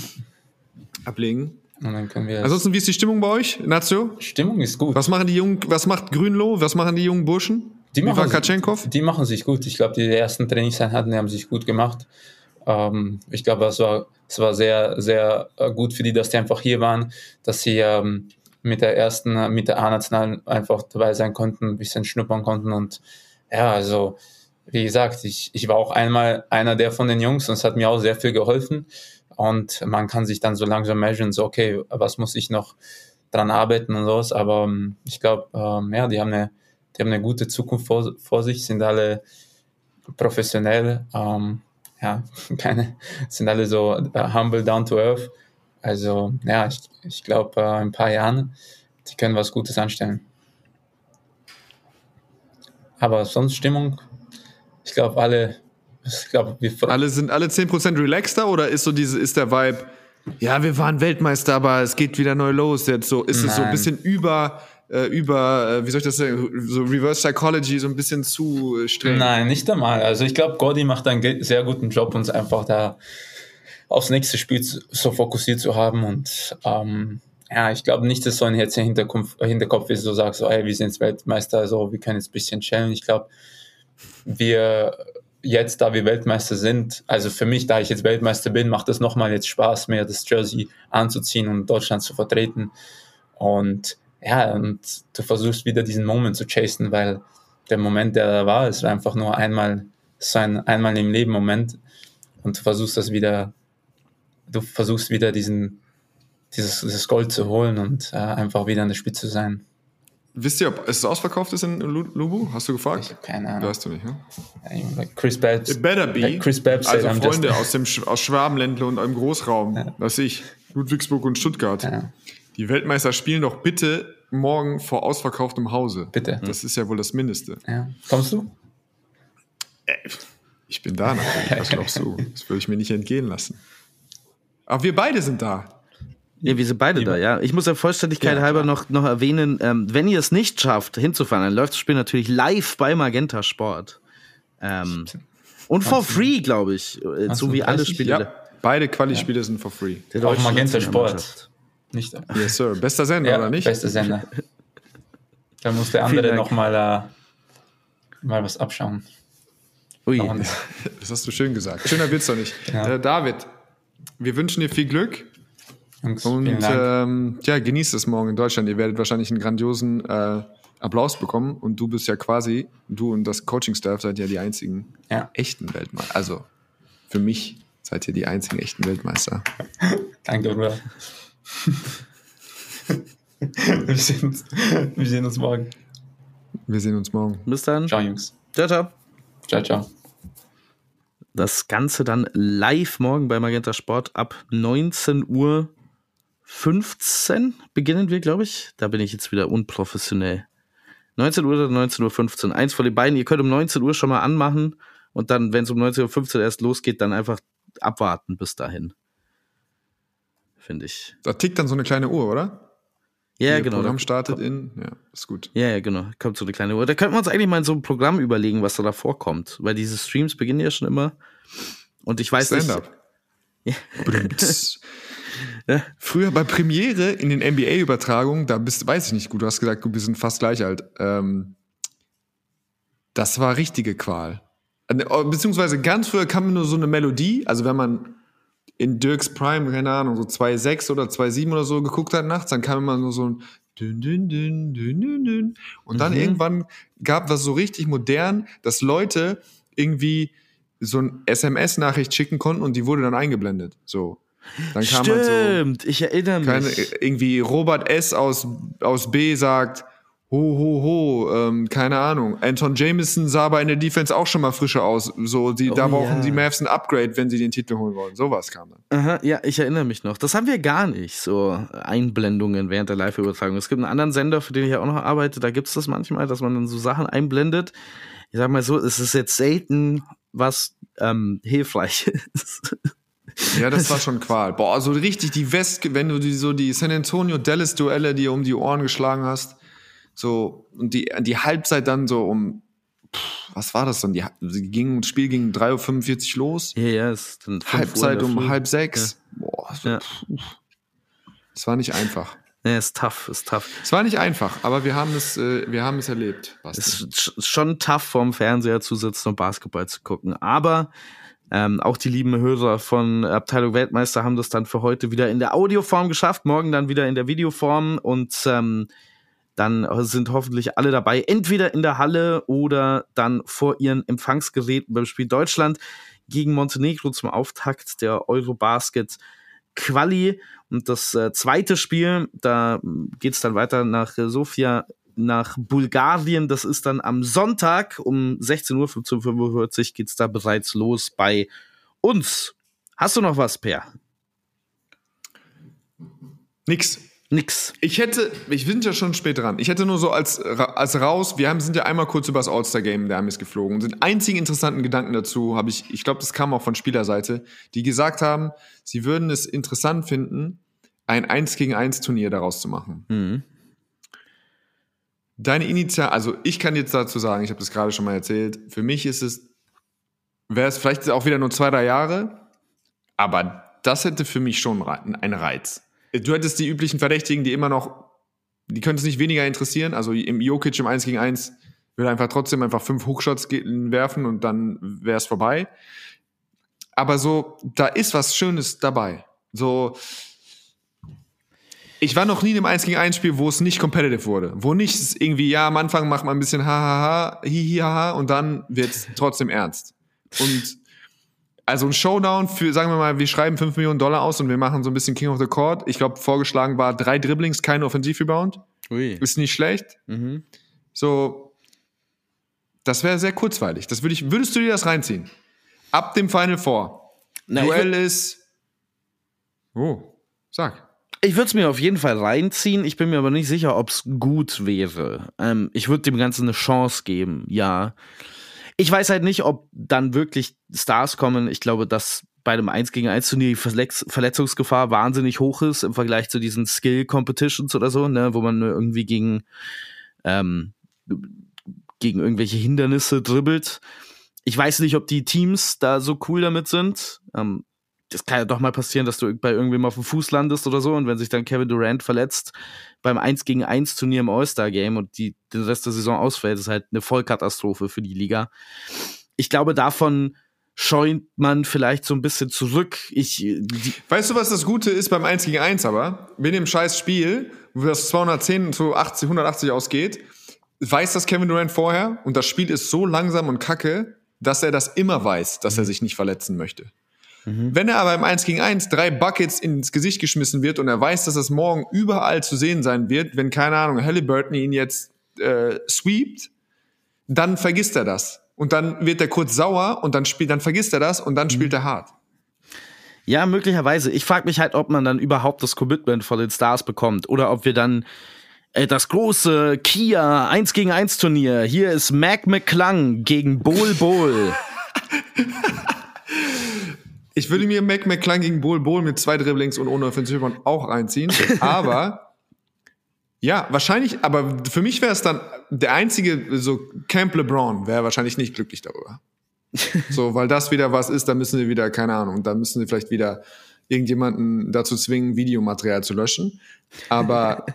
ablegen. Und dann können wir Ansonsten, wie ist die Stimmung bei euch, Nazio? Stimmung ist gut. Was machen die jungen, was macht Grünloh? Was machen die jungen Burschen? Die machen, Katschenkov? die machen sich gut. Ich glaube, die ersten Trainingseinheiten die haben sich gut gemacht. Ähm, ich glaube, es war, es war sehr, sehr äh, gut für die, dass die einfach hier waren, dass sie ähm, mit der ersten, mit der A-Nationalen einfach dabei sein konnten, ein bisschen schnuppern konnten und ja, also wie gesagt, ich, ich war auch einmal einer der von den Jungs und es hat mir auch sehr viel geholfen. Und man kann sich dann so langsam measuren, so, okay, was muss ich noch dran arbeiten und sowas. Aber ähm, ich glaube, ähm, ja, die haben eine, die haben eine gute Zukunft vor, vor sich, sind alle professionell, ähm, ja, (laughs) keine, sind alle so uh, humble, down to earth. Also, ja, ich, ich glaube, uh, in ein paar Jahren, die können was Gutes anstellen. Aber sonst Stimmung ich glaube, alle, ich glaube, wir alle sind alle 10% relaxter oder ist so diese, ist der Vibe, ja, wir waren Weltmeister, aber es geht wieder neu los. Jetzt so, ist Nein. es so ein bisschen über, äh, über, äh, wie soll ich das sagen, so Reverse Psychology, so ein bisschen zu äh, streng? Nein, nicht einmal. Also ich glaube, Gordy macht einen sehr guten Job, uns einfach da aufs nächste Spiel so fokussiert zu haben und ähm, ja, ich glaube nicht, dass so ein jetzt Hinterkopf, Hinterkopf ist, so sagst, so, hey, wir sind jetzt Weltmeister, so, wir können jetzt ein bisschen chillen. Ich glaube, wir jetzt, da wir Weltmeister sind, also für mich, da ich jetzt Weltmeister bin, macht es nochmal jetzt Spaß, mehr das Jersey anzuziehen und Deutschland zu vertreten. Und ja, und du versuchst wieder diesen Moment zu chasen, weil der Moment, der da war, war einfach nur einmal, so ein einmal im Leben Moment und du versuchst das wieder, du versuchst wieder diesen, dieses, dieses Gold zu holen und äh, einfach wieder an der Spitze zu sein. Wisst ihr, ob es ausverkauft ist in Lu- Lubu? Hast du gefragt? Ich habe keine Ahnung. Weißt du nicht, ne? Like Chris Babs. It better be. Chris Babs also Freunde aus dem Sch aus Schwabenländle und einem Großraum, was ich, Ludwigsburg und Stuttgart. Ja. Die Weltmeister spielen doch bitte morgen vor ausverkauftem Hause. Bitte. Das ist ja wohl das Mindeste. Ja. Kommst du? Ich bin da natürlich. (laughs) Was glaubst du? Das würde ich mir nicht entgehen lassen. Aber wir beide sind da. Ja, wir sind beide da, ja. Ich muss der Vollständigkeit Ja, halber noch, noch erwähnen, ähm, wenn ihr es nicht schafft, hinzufahren, dann läuft das Spiel natürlich live bei Magenta Sport. Ähm, und for free, glaube ich. äh, So wie alle 30? Spiele. Ja, beide Quali-Spiele sind for free. der deutschen Magenta. Sport. Nicht Yes, sir. Bester Sender, Ja, oder nicht? bester Sender. (laughs) Da muss der andere Dank. noch mal, äh, mal was abschauen. Ui. Das hast du schön gesagt. Schöner Witz doch nicht. Ja. Äh, David, wir wünschen dir viel Glück Und Dank. ähm, ja, genießt es morgen in Deutschland. Ihr werdet wahrscheinlich einen grandiosen äh, Applaus bekommen und du bist ja quasi, du und das Coaching-Staff seid ja die einzigen Ja. echten Weltmeister. Also für mich seid ihr die einzigen echten Weltmeister. (laughs) Danke, Bruder. (laughs) wir, sehen uns, wir sehen uns morgen. Wir sehen uns morgen. Bis dann. Ciao, Jungs. Ciao, ciao. Ciao, ciao. Das Ganze dann live morgen bei Magenta Sport ab 19 Uhr 15 beginnen wir, glaube ich. Da bin ich jetzt wieder unprofessionell. 19 Uhr oder 19.15 Uhr. Eins von den beiden. Ihr könnt um 19 Uhr schon mal anmachen und dann, wenn es um 19.15 Uhr erst losgeht, dann einfach abwarten bis dahin. Finde ich. Da tickt dann so eine kleine Uhr, oder? Ja, Ihr genau. Programm startet in, ja, ist gut. Ja, ja, genau. Kommt so eine kleine Uhr. Da könnten wir uns eigentlich mal in so ein Programm überlegen, was da davor kommt. Weil diese Streams beginnen ja schon immer. Und ich weiß nicht. Stand-up. (laughs) (laughs) Brümts. (laughs) Früher bei Premiere in den NBA-Übertragungen, da bist, weiß ich nicht gut, du hast gesagt, wir sind fast gleich alt. Ähm, das war richtige Qual. Äh, Beziehungsweise ganz früher kam nur so eine Melodie, also wenn man in Dirks Prime, keine Ahnung, so 2,6 oder 2,7 oder so geguckt hat nachts, dann kam immer nur so ein dün, dün, dün, dün, dün, dün. Und dann irgendwann gab das so richtig modern, dass Leute irgendwie so ein SMS-Nachricht schicken konnten und die wurde dann eingeblendet. So. Dann kam halt so, Stimmt, ich erinnere mich. keine, irgendwie Robert S. aus, aus B sagt, ho, ho, ho, ähm, keine Ahnung. Anton Jameson sah aber in der Defense auch schon mal frischer aus. So, die, da Oh, brauchen ja. die Mavs ein Upgrade, wenn sie den Titel holen wollen. Sowas kam dann. Aha, ja, ich erinnere mich noch. Das haben wir gar nicht, so Einblendungen während der Live-Übertragung. Es gibt einen anderen Sender, für den ich auch noch arbeite, da gibt es das manchmal, dass man dann so Sachen einblendet. Ich sag mal so, es ist jetzt selten was ähm, hilfreich ist. (laughs) Ja, das war schon Qual. Boah, so richtig die West, wenn du die, so die San Antonio Dallas Duelle dir um die Ohren geschlagen hast, so und die die Halbzeit dann so um pff, was war das dann? Die sie ging das Spiel ging 3:45 Uhr los. Ja, ja, ist dann Halbzeit um halb sechs. Boah, so, Ja. Es war nicht einfach. Ja, ist tough, ist tough. Es war nicht einfach, aber wir haben es, äh, wir haben es erlebt. Basti. Es ist sch- schon tough, vorm Fernseher zu sitzen und Basketball zu gucken. Aber ähm, auch die lieben Hörer von Abteilung Weltmeister haben das dann für heute wieder in der Audioform geschafft, morgen dann wieder in der Videoform und ähm, dann sind hoffentlich alle dabei, entweder in der Halle oder dann vor ihren Empfangsgeräten beim Spiel Deutschland gegen Montenegro zum Auftakt der Eurobasket Quali. Und das äh, zweite Spiel, da geht es dann weiter nach äh, Sofia, nach Bulgarien. Das ist dann am Sonntag um 16 Uhr, 15.45 Uhr geht es da bereits los bei uns. Hast du noch was, Per? Nix. Nix. Ich hätte, ich bin ja schon spät dran. Ich hätte nur so als, als raus, wir haben, sind ja einmal kurz über das All-Star-Game der Amis geflogen. Und den einzigen interessanten Gedanken dazu habe ich, ich glaube, das kam auch von Spielerseite, die gesagt haben, sie würden es interessant finden, ein 1 gegen 1 Turnier daraus zu machen. Mhm. Deine Initial, also ich kann jetzt dazu sagen, ich habe das gerade schon mal erzählt, für mich ist es, wäre es vielleicht auch wieder nur zwei, drei Jahre, aber das hätte für mich schon einen Reiz. Du hättest die üblichen Verdächtigen, die immer noch, die könnte es nicht weniger interessieren, also im Jokic im 1 gegen 1 würde einfach trotzdem einfach fünf Hochshots ge- werfen und dann wäre es vorbei. Aber so, da ist was Schönes dabei. So, ich war noch nie in einem 1 gegen 1 Spiel, wo es nicht competitive wurde. Wo nicht irgendwie, ja, am Anfang macht man ein bisschen hahaha, hihi, haha und dann wird es trotzdem ernst. Und also ein Showdown für, sagen wir mal, wir schreiben 5 Millionen Dollar aus und wir machen so ein bisschen King of the Court. Ich glaube, vorgeschlagen war drei Dribblings, kein Offensivrebound. Ui. Ist nicht schlecht. Mhm. So, das wäre sehr kurzweilig. Das würd ich, würdest du dir das reinziehen? Ab dem Final Four. Na, Duell ist. Oh, sag. Ich würde es mir auf jeden Fall reinziehen. Ich bin mir aber nicht sicher, ob es gut wäre. Ähm, ich würde dem Ganzen eine Chance geben, ja. Ich weiß halt nicht, ob dann wirklich Stars kommen. Ich glaube, dass bei einem 1 gegen 1 Turnier die Verletz Verletzungsgefahr wahnsinnig hoch ist im Vergleich zu diesen Skill-Competitions oder so, ne, wo man irgendwie gegen, ähm, gegen irgendwelche Hindernisse dribbelt. Ich weiß nicht, ob die Teams da so cool damit sind. Ähm, das kann ja doch mal passieren, dass du bei irgendwem auf dem Fuß landest oder so und wenn sich dann Kevin Durant verletzt beim 1 gegen 1 Turnier im All-Star-Game und die, den Rest der Saison ausfällt, ist halt eine Vollkatastrophe für die Liga. Ich glaube, davon scheut man vielleicht so ein bisschen zurück. Ich, Weißt du, was das Gute ist beim 1 gegen 1 aber? Wenn im scheiß Spiel, wo das 210 zu 80, 180 ausgeht, weiß das Kevin Durant vorher und das Spiel ist so langsam und kacke, dass er das immer weiß, dass er sich nicht verletzen möchte. Wenn er aber im 1 gegen 1 drei Buckets ins Gesicht geschmissen wird und er weiß, dass das morgen überall zu sehen sein wird, wenn, keine Ahnung, Halliburton ihn jetzt äh, sweept, dann vergisst er das. Und dann wird er kurz sauer und dann spielt, dann vergisst er das und dann spielt er hart. Ja, möglicherweise. Ich frage mich halt, ob man dann überhaupt das Commitment von den Stars bekommt oder ob wir dann äh, das große Kia 1 gegen 1 Turnier. Hier ist Mac McClung gegen Bol Bol. (laughs) Ich würde mir Mac McClung gegen Bol Bol mit zwei Dribblings und ohne Offensivbahn auch reinziehen. (laughs) Aber ja, wahrscheinlich, aber für mich wäre es dann der einzige, so Camp LeBron wäre wahrscheinlich nicht glücklich darüber. So, weil das wieder was ist, da müssen wir wieder, keine Ahnung, da müssen wir vielleicht wieder irgendjemanden dazu zwingen, Videomaterial zu löschen. Aber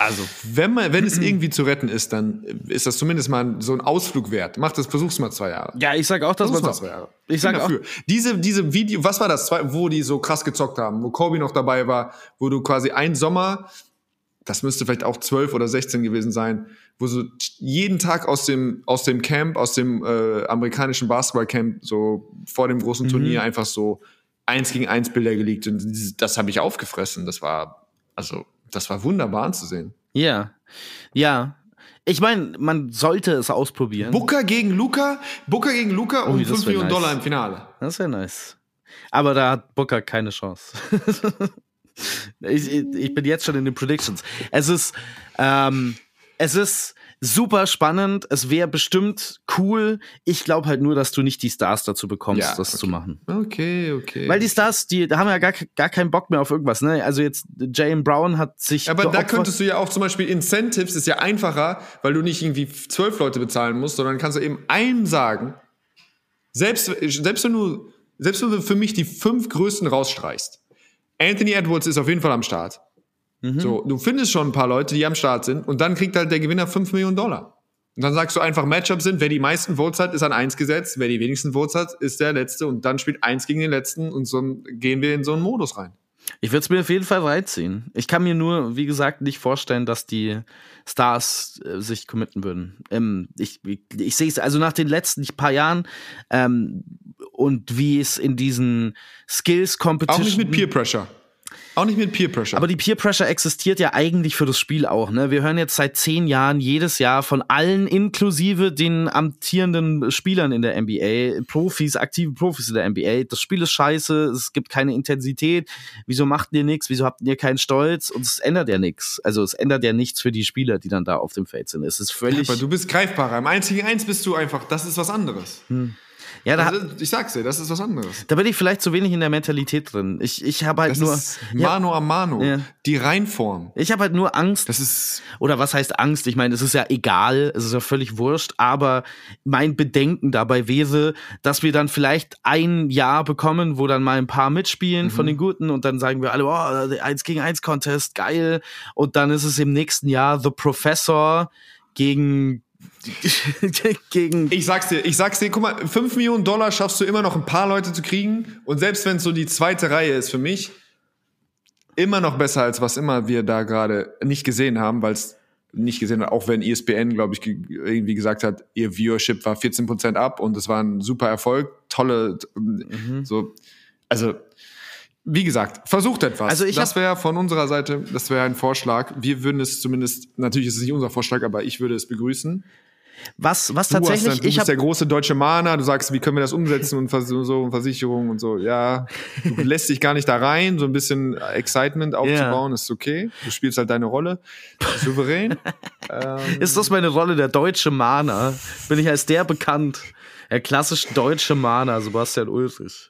also, wenn man, wenn es irgendwie zu retten ist, dann ist das zumindest mal so ein Ausflug wert. Mach das, versuch's mal zwei Jahre. Ja, ich sag auch, dass man mal zwei Jahre. Ich sag bin auch, dafür. Diese, diese Video, was war das, wo die so krass gezockt haben, wo Kobe noch dabei war, wo du quasi ein Sommer, das müsste vielleicht auch 12 oder 16 gewesen sein, wo so jeden Tag aus dem, aus dem Camp, aus dem äh, amerikanischen Basketballcamp, so vor dem großen Mhm. Turnier einfach so eins gegen eins Bilder geleakt und das habe ich aufgefressen. Das war, also, das war wunderbar anzusehen. Ja. Ja. Ich meine, man sollte es ausprobieren. Booker gegen Luca, Booker gegen Luca Ui, und das 5 wär Millionen nice. Dollar im Finale. Das wäre nice. Aber da hat Booker keine Chance. (laughs) ich, ich, ich bin jetzt schon in den Predictions. Es ist, ähm, es ist super spannend. Es wäre bestimmt cool. Ich glaube halt nur, dass du nicht die Stars dazu bekommst, Ja, das okay. zu machen. Okay, okay. Weil die Stars, die haben ja gar, gar keinen Bock mehr auf irgendwas. Ne? Also jetzt Jane Brown hat sich. Aber da könntest du ja auch zum Beispiel Incentives ist ja einfacher, weil du nicht irgendwie zwölf Leute bezahlen musst, sondern kannst du eben einem sagen, selbst, selbst wenn du, selbst wenn du für mich die fünf größten rausstreichst. Anthony Edwards ist auf jeden Fall am Start. So, du findest schon ein paar Leute, die am Start sind und dann kriegt halt der Gewinner fünf Millionen Dollar. Und dann sagst du einfach, Matchups sind, wer die meisten Votes hat, ist an eins gesetzt, wer die wenigsten Votes hat, ist der Letzte und dann spielt eins gegen den Letzten und so gehen wir in so einen Modus rein. Ich würde es mir auf jeden Fall reinziehen. Ich kann mir nur, wie gesagt, nicht vorstellen, dass die Stars äh, sich committen würden. Ähm, ich ich, ich sehe es also nach den letzten paar Jahren ähm, und wie es in diesen Skills Auch nicht mit Peer Pressure. Auch nicht mit Peer Pressure. aber die Peer Pressure existiert ja eigentlich für das Spiel auch. Ne? Wir hören jetzt seit zehn Jahren jedes Jahr von allen, inklusive den amtierenden Spielern in der NBA, Profis, aktive Profis in der NBA. Das Spiel ist scheiße, es gibt keine Intensität. Wieso macht ihr nichts? Wieso habt ihr keinen Stolz? Und es ändert ja nichts. Also es ändert ja nichts für die Spieler, die dann da auf dem Feld sind. Es ist völlig. Aber du bist greifbarer. Im 1 gegen 1 bist du einfach, das ist was anderes. Ja, da, Also, ich sag's dir, das ist was anderes. da bin ich vielleicht zu wenig in der Mentalität drin. Ich, ich habe halt Das nur. ist ja, Mano a Mano. Ja. Die Reinform. ich habe halt nur Angst. Das ist. Oder was heißt Angst? Ich meine, es ist ja egal, es ist ja völlig wurscht, aber mein Bedenken dabei wäre, dass wir dann vielleicht ein Jahr bekommen, wo dann mal ein paar mitspielen von den Guten und dann sagen wir alle, oh, der 1 gegen 1 Contest, geil. Und dann ist es im nächsten Jahr The Professor gegen (laughs) gegen Ich sag's dir, ich sag's dir, guck mal, 5 Millionen Dollar schaffst du immer noch ein paar Leute zu kriegen. Und selbst wenn es so die zweite Reihe ist für mich, immer noch besser als was immer wir da gerade nicht gesehen haben, weil es nicht gesehen hat, auch wenn ESPN, glaube ich, ge- irgendwie gesagt hat, ihr Viewership war 14% ab und es war ein super Erfolg, tolle, so, also wie gesagt, versucht etwas. Also ich das wäre von unserer Seite, das wäre ein Vorschlag. Wir würden es zumindest, natürlich ist es nicht unser Vorschlag, aber ich würde es begrüßen. Was, was Du, hast tatsächlich, dann, du ich bist der große deutsche Mahner, du sagst, wie können wir das umsetzen und so und Versicherung und so. Ja, du (laughs) lässt dich gar nicht da rein, so ein bisschen Excitement aufzubauen, ist okay. Du spielst halt deine Rolle, souverän. ähm, (laughs) ist das meine Rolle, der deutsche Mahner? Bin ich als der bekannt? Der klassisch deutsche Mahner, Sebastian Ulrich.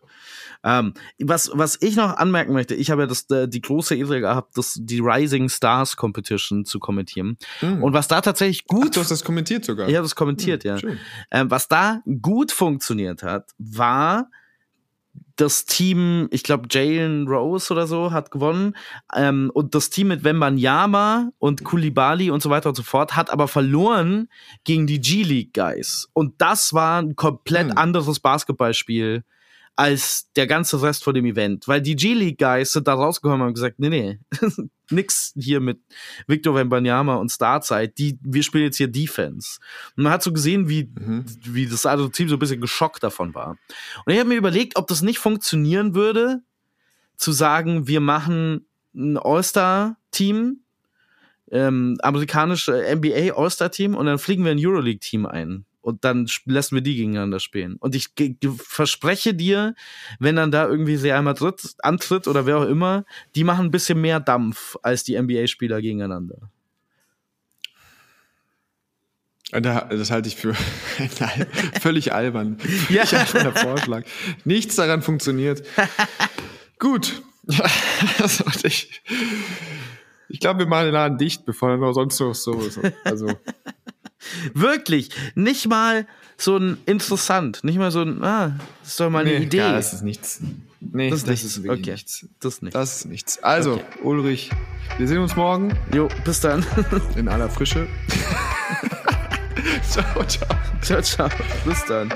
Ähm, was, was ich noch anmerken möchte, ich habe ja das, äh, die große Ehre gehabt, das, die Rising Stars Competition zu kommentieren. Und was da tatsächlich Hm. Ach, gut du hast das kommentiert sogar. Ich habe das kommentiert, ja. schön. Ähm, was da gut funktioniert hat, war das Team, ich glaube Jalen Rose oder so hat gewonnen ähm, und das Team mit Wembanyama und Kulibali und so weiter und so fort hat aber verloren gegen die G-League Guys und das war ein komplett Hm. anderes Basketballspiel als der ganze Rest von dem Event, weil die G-League Guys sind da rausgekommen und haben gesagt, nee, nee, (laughs) nix hier mit Victor Wembanyama und Starzeit, die, wir spielen jetzt hier Defense. Und man hat so gesehen, wie, wie das andere Team so ein bisschen geschockt davon war. Und ich habe mir überlegt, ob das nicht funktionieren würde, zu sagen, wir machen ein All-Star-Team, ähm, amerikanische NBA All-Star-Team und dann fliegen wir ein Euroleague-Team ein. Und dann lassen wir die gegeneinander spielen. Und ich verspreche dir, wenn dann da irgendwie Real Madrid antritt oder wer auch immer, die machen ein bisschen mehr Dampf als die NBA-Spieler gegeneinander. Da- Das halte ich für (laughs) völlig albern. (laughs) Ja. Völlig alberner Vorschlag. Nichts daran funktioniert. (laughs) Gut. Also, ich ich glaube, wir machen den Laden dicht, bevor er noch sonst noch so ist. Also, Wirklich, nicht mal so ein interessant, nicht mal so ein, ah, das ist doch mal eine nee, Idee. Ja, das ist nichts. Nee, Das das, ist ist nichts. wirklich Okay. nichts. das nicht. Das ist nichts. Also, Okay. Ulrich, wir sehen uns morgen Jo, bis dann. (laughs) in aller Frische. (laughs) ciao, ciao. ciao, ciao. Bis dann.